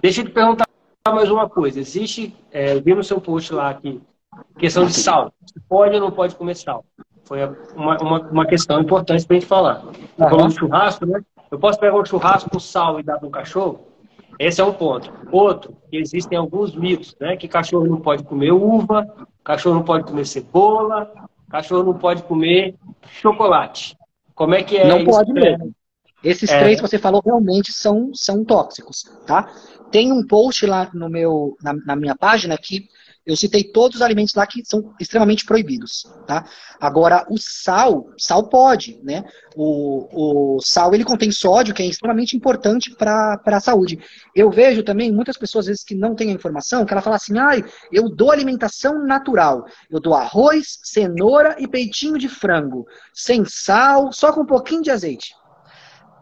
Deixa eu te perguntar mais uma coisa. Existe, é, eu vi no seu post lá aqui, questão de sal. Pode ou não pode comer sal? Foi uma, uma, uma questão importante para a gente falar. Uhum. Falando de churrasco, né? Eu posso pegar um churrasco com sal e dar para um cachorro? Esse é um ponto. Outro, existem alguns mitos, né? Que cachorro não pode comer uva, cachorro não pode comer cebola, cachorro não pode comer chocolate. Como é que é Não isso? pode mesmo. Esses é. três que você falou realmente são, são tóxicos, tá? Tem um post lá no meu, na, na minha página que eu citei todos os alimentos lá que são extremamente proibidos, tá? Agora, o sal, sal pode, né? O, o sal, ele contém sódio, que é extremamente importante para a saúde. Eu vejo também muitas pessoas, às vezes, que não têm a informação, que ela fala assim, ai, eu dou alimentação natural. Eu dou arroz, cenoura e peitinho de frango, sem sal, só com um pouquinho de azeite.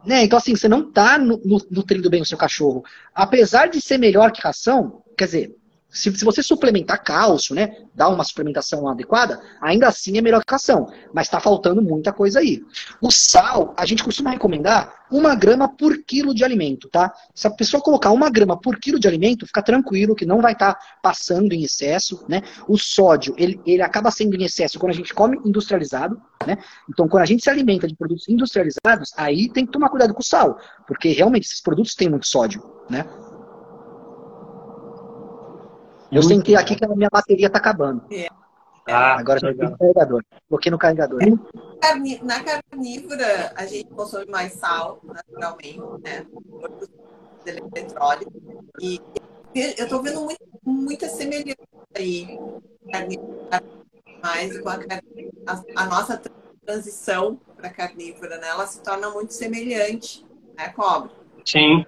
Né? Então, assim, você não está nutrindo bem o seu cachorro. Apesar de ser melhor que ração, quer dizer, se, se, você suplementar cálcio, né, dar uma suplementação adequada, ainda assim é melhor que ração. Mas está faltando muita coisa aí. O sal, a gente costuma recomendar uma grama por quilo de alimento, tá? Se a pessoa colocar uma grama por quilo de alimento, fica tranquilo que não vai estar tá passando em excesso, né? O sódio, ele, ele acaba sendo em excesso quando a gente come industrializado, né? Então, quando a gente se alimenta de produtos industrializados, aí tem que tomar cuidado com o sal, porque realmente esses produtos têm muito sódio, né? Eu Muito sentei bom. aqui que a minha bateria está acabando. É. Ah, Agora já tem carregador. Coloquei no carregador. Na carnívora, a gente consome mais sal, naturalmente, né? Eletrólito. E eu estou vendo muito, muita semelhança aí. Mais com a, a, a nossa transição para carnívora, né? Ela se torna muito semelhante, né, Cobra? Sim.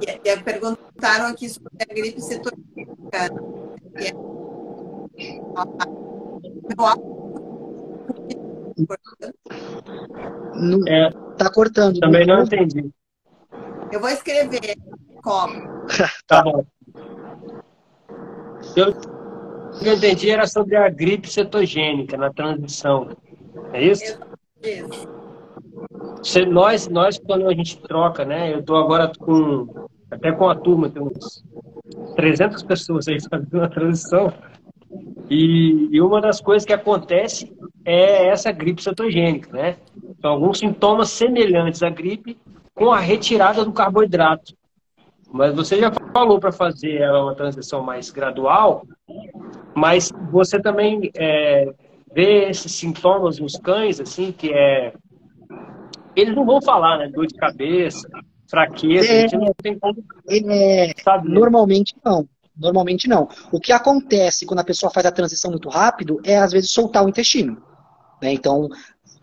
E, e perguntaram aqui sobre a gripe setorial. Não, é, tá cortando. Também não entendi. Eu vou escrever como. *laughs* tá bom. Eu, eu entendi era sobre a gripe cetogênica na transição. É isso? Isso. Nós, nós, quando a gente troca, né? Eu estou agora com, até com a turma, tem uns 300 pessoas aí *laughs* fazendo a transição. E, e, uma das coisas que acontece é essa gripe cetogênica, né? Então, alguns sintomas semelhantes à gripe com a retirada do carboidrato. Mas você já falou para fazer uma transição mais gradual, mas você também é, vê esses sintomas nos cães, assim, que é eles não vão falar, né? Dor de cabeça, fraqueza, é, a gente não tem como é, saber. Normalmente não. Normalmente não. O que acontece quando a pessoa faz a transição muito rápido é, às vezes, soltar o intestino. Né? Então,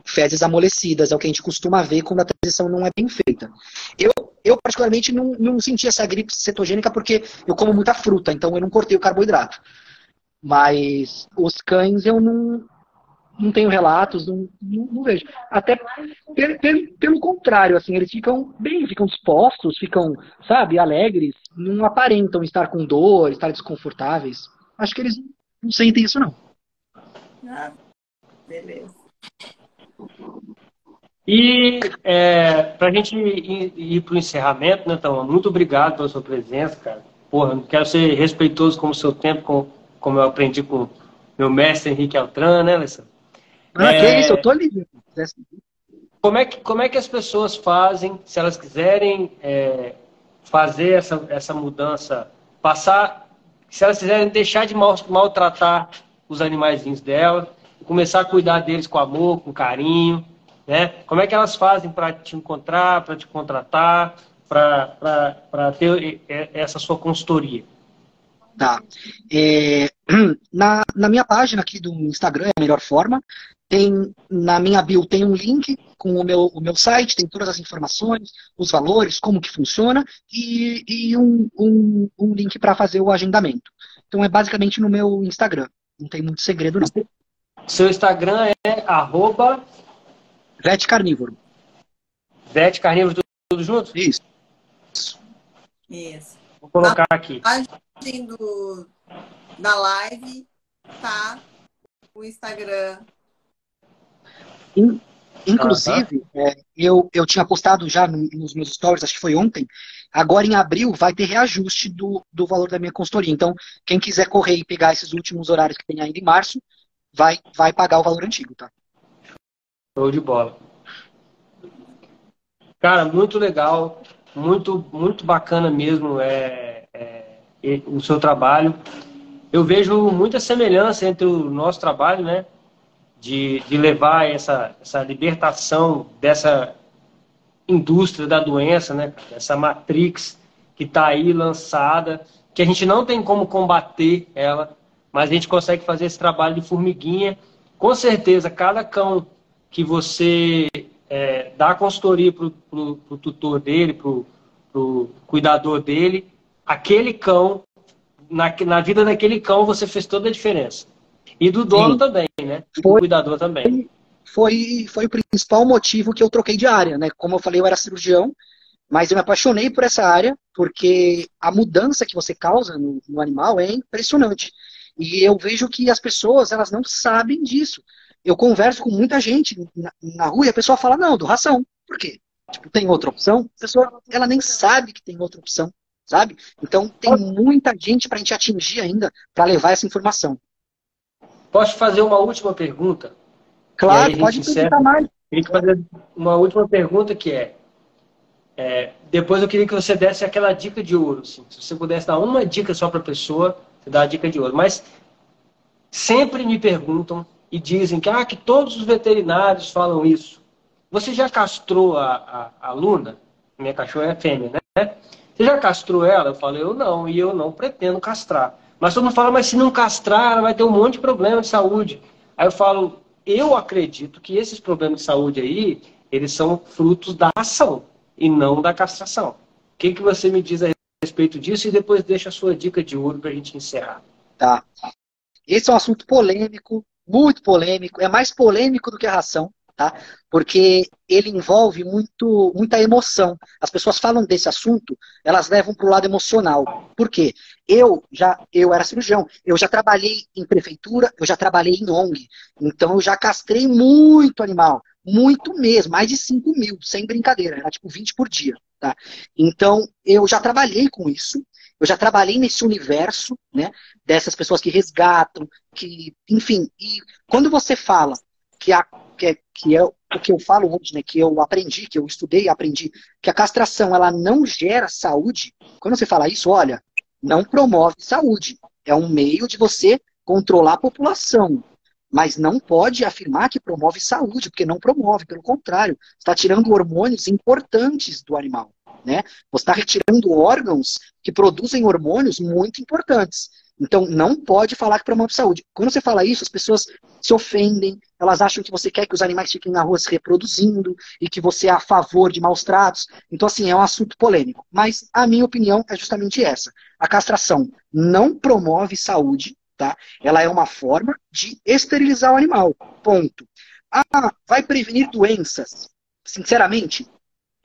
fezes amolecidas é o que a gente costuma ver quando a transição não é bem feita. Eu, eu particularmente, não, não senti essa gripe cetogênica porque eu como muita fruta, então eu não cortei o carboidrato. Mas os cães eu não, não tenho relatos, não, não, não vejo. Até pelo, pelo, pelo, contrário, assim, eles ficam bem, ficam dispostos, ficam, sabe, alegres, não aparentam estar com dor, estar desconfortáveis. Acho que eles não sentem isso, não. Ah, beleza. E é, para a gente ir, ir para o encerramento, né, então, muito obrigado pela sua presença, cara. Porra, quero ser respeitoso com o seu tempo, com, como eu aprendi com meu mestre Henrique Altran, né, Alessandro? Ah, é... que isso, eu tô ali. Como é, que, como é que as pessoas fazem, se elas quiserem é, fazer essa, essa mudança, passar, se elas quiserem deixar de mal, maltratar os animaizinhos dela, começar a cuidar deles com amor, com carinho, né? Como é que elas fazem para te encontrar, para te contratar, para ter essa sua consultoria? Tá. É, *clears throat* na, na minha página aqui do Instagram é a melhor forma. Tem, na minha bio tem um link com o meu, o meu site, tem todas as informações, os valores, como que funciona e, e um, um, um link para fazer o agendamento. Então é basicamente no meu Instagram. Não tem muito segredo, não. Seu Instagram é arroba... Vete Carnívoro. Vete Carnívoro, tudo, tudo junto? Isso. Isso. Vou colocar aqui. A página do, da live tá o Instagram. Inclusive, ah, tá. é, eu, eu tinha postado já nos meus stories, acho que foi ontem, agora em abril vai ter reajuste do, do valor da minha consultoria. Então, quem quiser correr e pegar esses últimos horários que tem ainda em março, vai, vai pagar o valor antigo, tá? Show de bola. Cara, muito legal, muito, muito bacana mesmo é, é, o seu trabalho. Eu vejo muita semelhança entre o nosso trabalho, né? De, de levar essa, essa libertação dessa indústria da doença, né? Essa matrix que está aí lançada, que a gente não tem como combater ela, mas a gente consegue fazer esse trabalho de formiguinha. Com certeza, cada cão que você é, dá consultoria para o tutor dele, para o cuidador dele, aquele cão, na, na vida daquele cão, você fez toda a diferença. E do dono Sim. também, né? E do foi, cuidador também. Foi, foi o principal motivo que eu troquei de área, né? Como eu falei, eu era cirurgião, mas eu me apaixonei por essa área porque a mudança que você causa no, no animal é impressionante. E eu vejo que as pessoas, elas não sabem disso eu converso com muita gente na, na, rua e a pessoa fala, não, do ração. Por quê? Tipo, tem outra opção? A pessoa, ela nem sabe que tem outra opção, sabe? Então, tem muita gente para a gente atingir ainda para levar essa informação. Posso fazer uma última pergunta? Claro, pode perguntar mais. Queria fazer uma última pergunta que é, é, depois eu queria que você desse aquela dica de ouro. Assim. Se você pudesse dar uma dica só para a pessoa, você dá a dica de ouro. Mas sempre me perguntam e dizem que, ah, que todos os veterinários falam isso. Você já castrou a, a, a Luna? Minha cachorra é fêmea, né? Você já castrou ela? Eu falei, eu não, e eu não pretendo castrar. Mas todo mundo fala, mas se não castrar, vai ter um monte de problema de saúde. Aí eu falo, eu acredito que esses problemas de saúde aí, eles são frutos da ação e não da castração. O que, que você me diz a respeito disso? E depois deixa a sua dica de ouro para a gente encerrar. Tá. Esse é um assunto polêmico, muito polêmico, é mais polêmico do que a ração, tá? Porque ele envolve muito, muita emoção. As pessoas falam desse assunto, elas levam para o lado emocional. Por quê? Eu já, eu era cirurgião, eu já trabalhei em prefeitura, eu já trabalhei em ONG, então eu já castrei muito animal, muito mesmo, mais de 5 mil, sem brincadeira, era tipo 20 por dia, tá? Então eu já trabalhei com isso, eu já trabalhei nesse universo, né? Dessas pessoas que resgatam, que, enfim. E quando você fala que, a, que, é, que é o que eu falo hoje, né? Que eu aprendi, que eu estudei aprendi, que a castração ela não gera saúde. Quando você fala isso, olha, não promove saúde. É um meio de você controlar a população. Mas não pode afirmar que promove saúde, porque não promove, pelo contrário, está tirando hormônios importantes do animal. Né? Você está retirando órgãos que produzem hormônios muito importantes. Então, não pode falar que promove saúde. Quando você fala isso, as pessoas se ofendem, elas acham que você quer que os animais fiquem na rua se reproduzindo e que você é a favor de maus tratos. Então, assim, é um assunto polêmico. Mas a minha opinião é justamente essa. A castração não promove saúde, tá? Ela é uma forma de esterilizar o animal. Ponto. Ah, vai prevenir doenças. Sinceramente,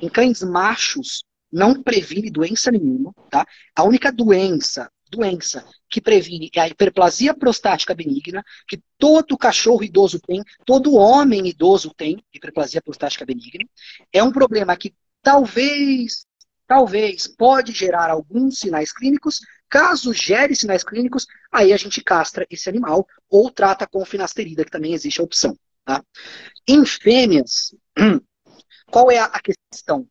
em cães machos, não previne doença nenhuma, tá? A única doença, doença que previne é a hiperplasia prostática benigna, que todo cachorro idoso tem, todo homem idoso tem hiperplasia prostática benigna. É um problema que talvez, talvez pode gerar alguns sinais clínicos. Caso gere sinais clínicos, aí a gente castra esse animal ou trata com finasterida, que também existe a opção. Tá? Em fêmeas, *clears throat* qual é a questão?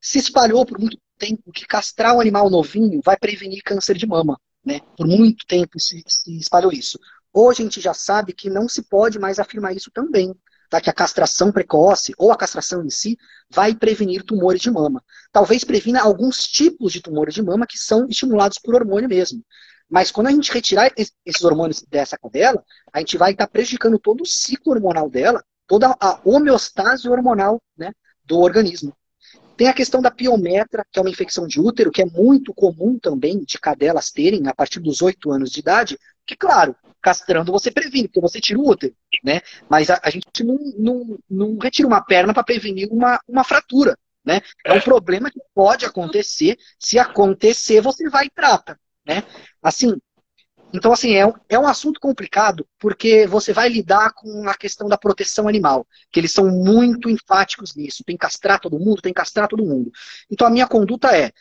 se espalhou por muito tempo que castrar um animal novinho vai prevenir câncer de mama. Né? Por muito tempo se, se espalhou isso. Hoje a gente já sabe que não se pode mais afirmar isso também. Tá? Que a castração precoce ou a castração em si vai prevenir tumores de mama. Talvez previna alguns tipos de tumores de mama que são estimulados por hormônio mesmo. Mas quando a gente retirar esses hormônios dessa cadela, a gente vai estar tá prejudicando todo o ciclo hormonal dela, toda a homeostase hormonal né, do organismo. Tem a questão da piometra, que é uma infecção de útero, que é muito comum também de cadelas terem a partir dos 8 anos de idade, que, claro, castrando você previne, porque você tira o útero, né? Mas a, a gente não, não, não retira uma perna para prevenir uma, uma fratura, né? É um problema que pode acontecer, se acontecer, você vai e trata, né? Assim, Então, assim, é um, é um assunto complicado, porque você vai lidar com a questão da proteção animal, que eles são muito enfáticos nisso. Tem que castrar todo mundo, tem que castrar todo mundo. Então, a minha conduta é,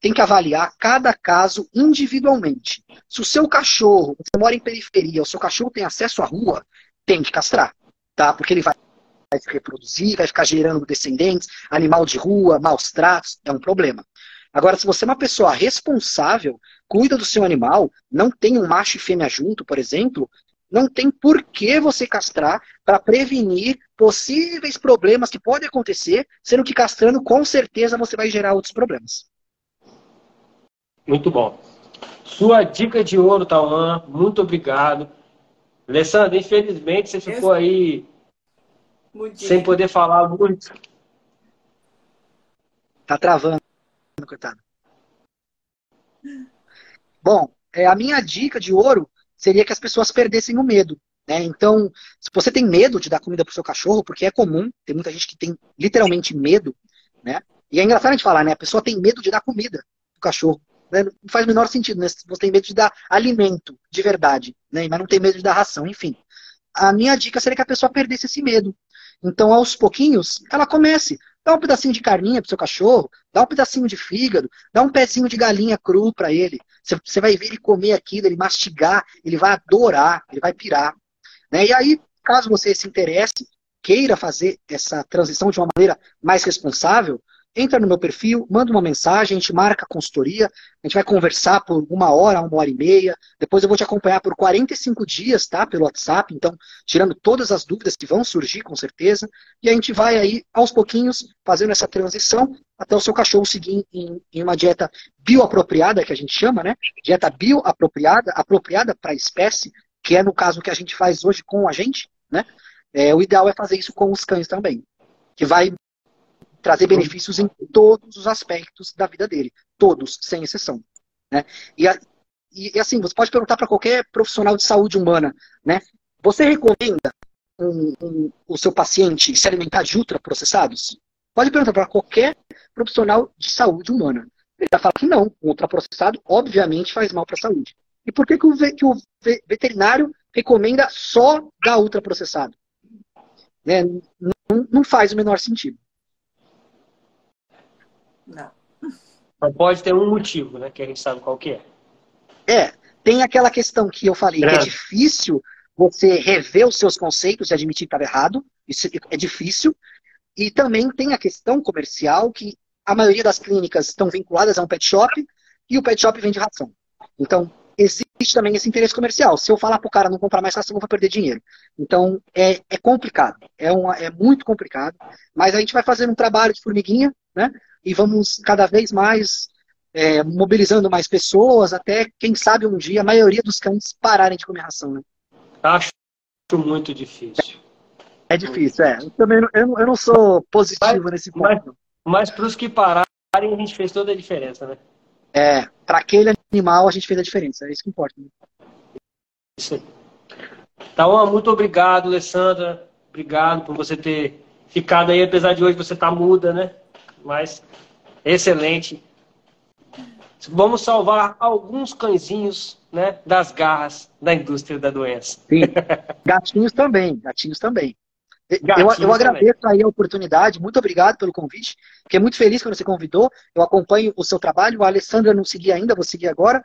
tem que avaliar cada caso individualmente. Se o seu cachorro, você mora em periferia, o seu cachorro tem acesso à rua, tem que castrar, tá? Porque ele vai vai se reproduzir, vai ficar gerando descendentes, animal de rua, maus tratos, é um problema. Agora, se você é uma pessoa responsável, cuida do seu animal, não tem um macho e fêmea junto, por exemplo, não tem por que você castrar para prevenir possíveis problemas que podem acontecer, sendo que castrando, com certeza, você vai gerar outros problemas. Muito bom. Sua dica de ouro, Tauan, muito obrigado. Alessandra, infelizmente você ficou aí sem poder falar muito. Tá travando, coitado. Bom, é, a minha dica de ouro seria que as pessoas perdessem o medo. Né? Então, se você tem medo de dar comida para o seu cachorro, porque é comum, tem muita gente que tem literalmente medo, né? E é engraçado a gente falar, né? A pessoa tem medo de dar comida para o cachorro. Né? Não faz o menor sentido, né? Você tem medo de dar alimento de verdade, né? Mas não tem medo de dar ração, enfim. A minha dica seria que a pessoa perdesse esse medo. Então, aos pouquinhos, ela comece. Dá um pedacinho de carninha pro seu cachorro, dá um pedacinho de fígado, dá um pezinho de galinha cru para ele. Você vai ver ele comer aquilo, ele mastigar, ele vai adorar, ele vai pirar. Né? E aí, caso você se interesse, queira fazer essa transição de uma maneira mais responsável, entra no meu perfil, manda uma mensagem, a gente marca a consultoria, a gente vai conversar por uma hora, uma hora e meia, depois eu vou te acompanhar por 45 dias, tá? Pelo WhatsApp, então, tirando todas as dúvidas que vão surgir, com certeza, e a gente vai aí, aos pouquinhos, fazendo essa transição até o seu cachorro seguir em, em uma dieta bioapropriada, que a gente chama, né? Dieta bioapropriada, apropriada para a espécie, que é no caso que a gente faz hoje com a gente, né? É, o ideal é fazer isso com os cães também, que vai trazer benefícios em todos os aspectos da vida dele, todos, sem exceção. Né? E, a, e, assim, você pode perguntar para qualquer profissional de saúde humana, né? Você recomenda um, um, o seu paciente se alimentar de ultraprocessados? Pode perguntar para qualquer profissional de saúde humana. Ele vai falar que não, um ultraprocessado obviamente faz mal para a saúde. E por que, que, o, que o veterinário recomenda só dar ultraprocessado? Né? Não, não faz o menor sentido. Não. Só pode ter um motivo, né? Que a gente sabe qual que é. É, tem aquela questão que eu falei, que é difícil você rever os seus conceitos e admitir que estava errado. Isso é difícil. E também tem a questão comercial que a maioria das clínicas estão vinculadas a um pet shop e o pet shop vende ração. Então, existe também esse interesse comercial. Se eu falar para o cara não comprar mais ração, eu vou perder dinheiro. Então, é, é complicado. É, uma, é muito complicado. Mas a gente vai fazendo um trabalho de formiguinha, né? E vamos cada vez mais é, mobilizando mais pessoas, até, quem sabe, um dia a maioria dos cães pararem de comer ração. Né? Acho muito difícil. É difícil, é. Eu também não, eu, eu não sou positivo mas, nesse ponto. Mas, mas para os que pararem, a gente fez toda a diferença, né? É, para aquele animal a gente fez a diferença, é isso que importa. Né? Isso aí. Então, muito obrigado, Alessandra. Obrigado por você ter ficado aí, apesar de hoje você estar tá muda, né? Mas excelente. Vamos salvar alguns cãezinhos né, das garras da indústria da doença. Sim. Gatinhos também, gatinhos também. Gatinhos eu, eu agradeço também. aí a oportunidade, muito obrigado pelo convite. Fiquei muito feliz quando você convidou. Eu acompanho o seu trabalho. A Alessandra não segui ainda, vou seguir agora.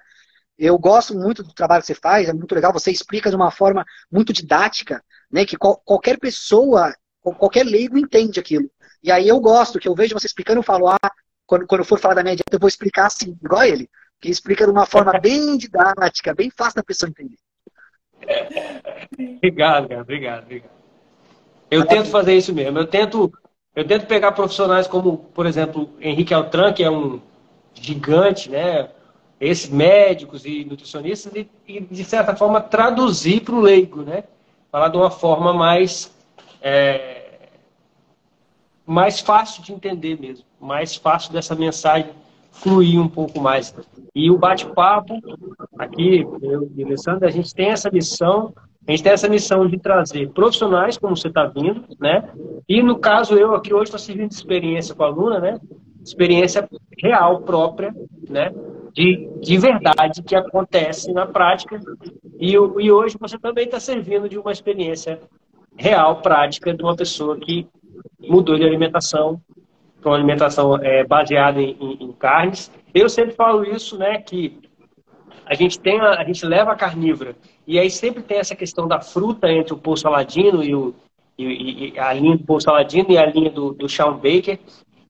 Eu gosto muito do trabalho que você faz, é muito legal. Você explica de uma forma muito didática, né? Que qual, qualquer pessoa, qualquer leigo entende aquilo. E aí eu gosto, que eu vejo você explicando, eu falo, ah, quando, quando eu for falar da minha dieta, eu vou explicar assim, igual ele. Que explica de uma forma *laughs* bem didática, bem fácil da pessoa entender. obrigado, cara. Obrigado, obrigado. Eu tento fazer isso mesmo. Eu tento, eu tento pegar profissionais como, por exemplo, Henrique Altran, que é um gigante, né? Esses médicos e nutricionistas, e, e de certa forma traduzir para o leigo, né? Falar de uma forma mais é, mais fácil de entender mesmo, mais fácil dessa mensagem fluir um pouco mais. E o bate-papo aqui, eu e a gente tem essa missão, a gente tem essa missão de trazer profissionais, como você está vindo, né? E no caso, eu aqui hoje estou servindo de experiência com a aluna, né? Experiência real, própria, né? de, de verdade que acontece na prática. E, e hoje você também está servindo de uma experiência real, prática, de uma pessoa que mudou de alimentação para uma alimentação é, baseada em, em, carnes. Eu sempre falo isso, né, que a gente tem a, a, gente leva a carnívora e aí sempre tem essa questão da fruta entre o Paul Saladino e, o, e, e a linha do Paul Saladino e a linha do, do Sean Baker.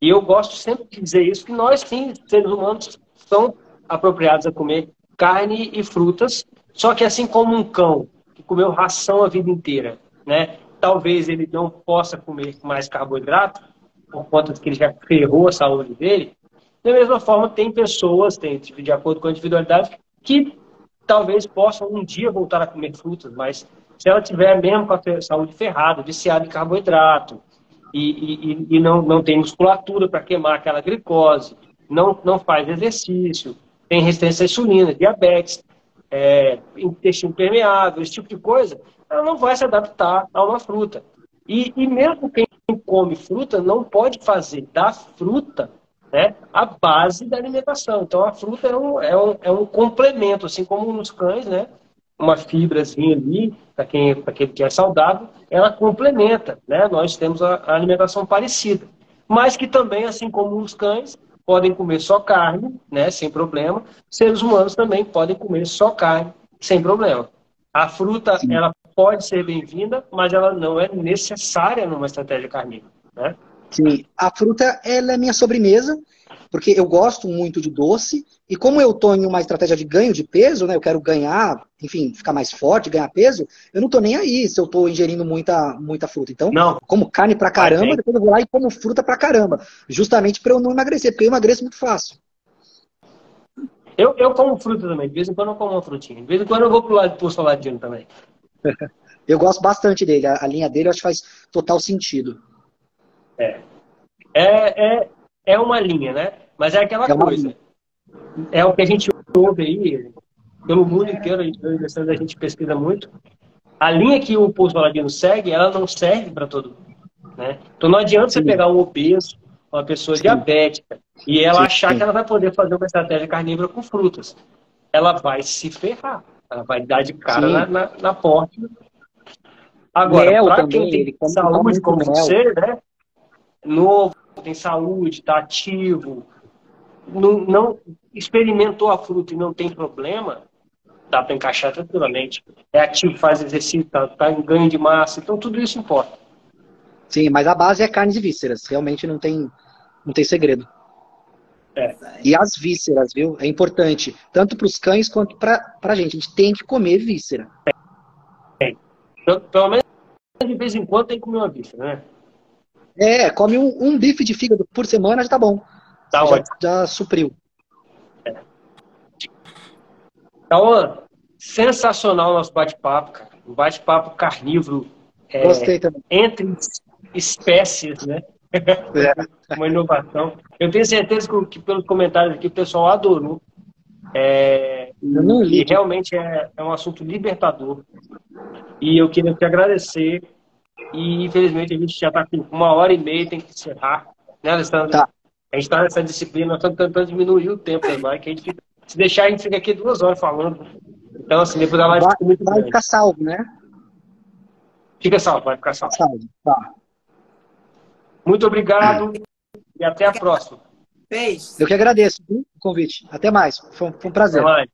E eu gosto sempre de dizer isso, que nós, sim, seres humanos, são apropriados a comer carne e frutas, só que assim como um cão que comeu ração a vida inteira, né? Talvez ele não possa comer mais carboidrato, por conta que ele já ferrou a saúde dele. Da mesma forma, tem pessoas, tem, de acordo com a individualidade, que talvez possam um dia voltar a comer frutas, mas se ela tiver mesmo com a saúde ferrada, viciada em carboidrato, e, e, e não, não tem musculatura para queimar aquela glicose, não, não faz exercício, tem resistência à insulina, diabetes, é, intestino permeável, esse tipo de coisa, ela não vai se adaptar a uma fruta. E, e mesmo quem come fruta não pode fazer da fruta né, a base da alimentação. Então a fruta é um, é um, é um complemento, assim como nos cães, né? Uma fibrazinha ali, para quem, quem que é saudável, ela complementa, né? Nós temos a, a alimentação parecida. Mas que também, assim como os cães, podem comer só carne, né, sem problema. Seres humanos também podem comer só carne, sem problema. A fruta, Sim. ela pode ser bem-vinda, mas ela não é necessária numa estratégia carnívora, né? Sim, a fruta ela é minha sobremesa, porque eu gosto muito de doce, e como eu estou em uma estratégia de ganho de peso, né, eu quero ganhar, enfim, ficar mais forte, ganhar peso, eu não estou nem aí se eu estou ingerindo muita, muita fruta. Então, não. como carne pra caramba, depois eu vou lá e como fruta pra caramba, justamente para eu não emagrecer, porque eu emagreço muito fácil. Eu, eu como fruta também, de vez em quando eu como uma frutinha, de vez em quando eu vou pro lado pro saladinho também. Eu gosto bastante dele, a, a linha dele eu acho que faz total sentido. É. É, é, é uma linha, né? Mas é aquela é coisa. É o que a gente ouve aí, pelo mundo inteiro, a gente pesquisa muito. A linha que o Pulso Paladino segue, ela não serve para todo mundo. Né? Então não adianta Sim. você pegar um obeso, uma pessoa Sim. diabética, e ela Sim. achar que ela vai poder fazer uma estratégia carnívora com frutas. Ela vai se ferrar. Ela vai dar de cara na, na, na, porta. Agora, para quem tem saúde como mel. você, né? novo, tem saúde, está ativo, não, não, experimentou a fruta e não tem problema, dá para encaixar tranquilamente. É ativo, faz exercício, está tá em ganho de massa, então tudo isso importa. Sim, mas a base é carnes e vísceras, realmente não tem, não tem segredo. É. E as vísceras, viu? É importante, tanto para os cães quanto para a gente. A gente tem que comer víscera. É. Pelo menos de vez em quando tem que comer uma víscera, né? É, come um, um, bife de fígado por semana já tá bom. Tá já, já, supriu. É. Então, sensacional o nosso bate-papo, cara. Um bate-papo carnívoro. É, Gostei também. Entre espécies, né? É. Uma inovação. Eu tenho certeza que, pelos comentários aqui o pessoal adorou. É, e realmente é, é um assunto libertador. E eu queria te agradecer e infelizmente a gente já está com uma hora e meia, tem que encerrar. Né, Alessandro? Tá. A gente está nessa disciplina, nós estamos tentando diminuir o tempo, né, que a gente se deixar, a gente fica aqui duas horas falando. Então, assim, depois a live vai, Vai ficar salvo, né? Fica salvo, vai ficar salvo. salvo. Tá. Muito obrigado e até a próxima. Beijo. Eu que agradeço o convite. Até mais. Foi um, foi um prazer. Até mais.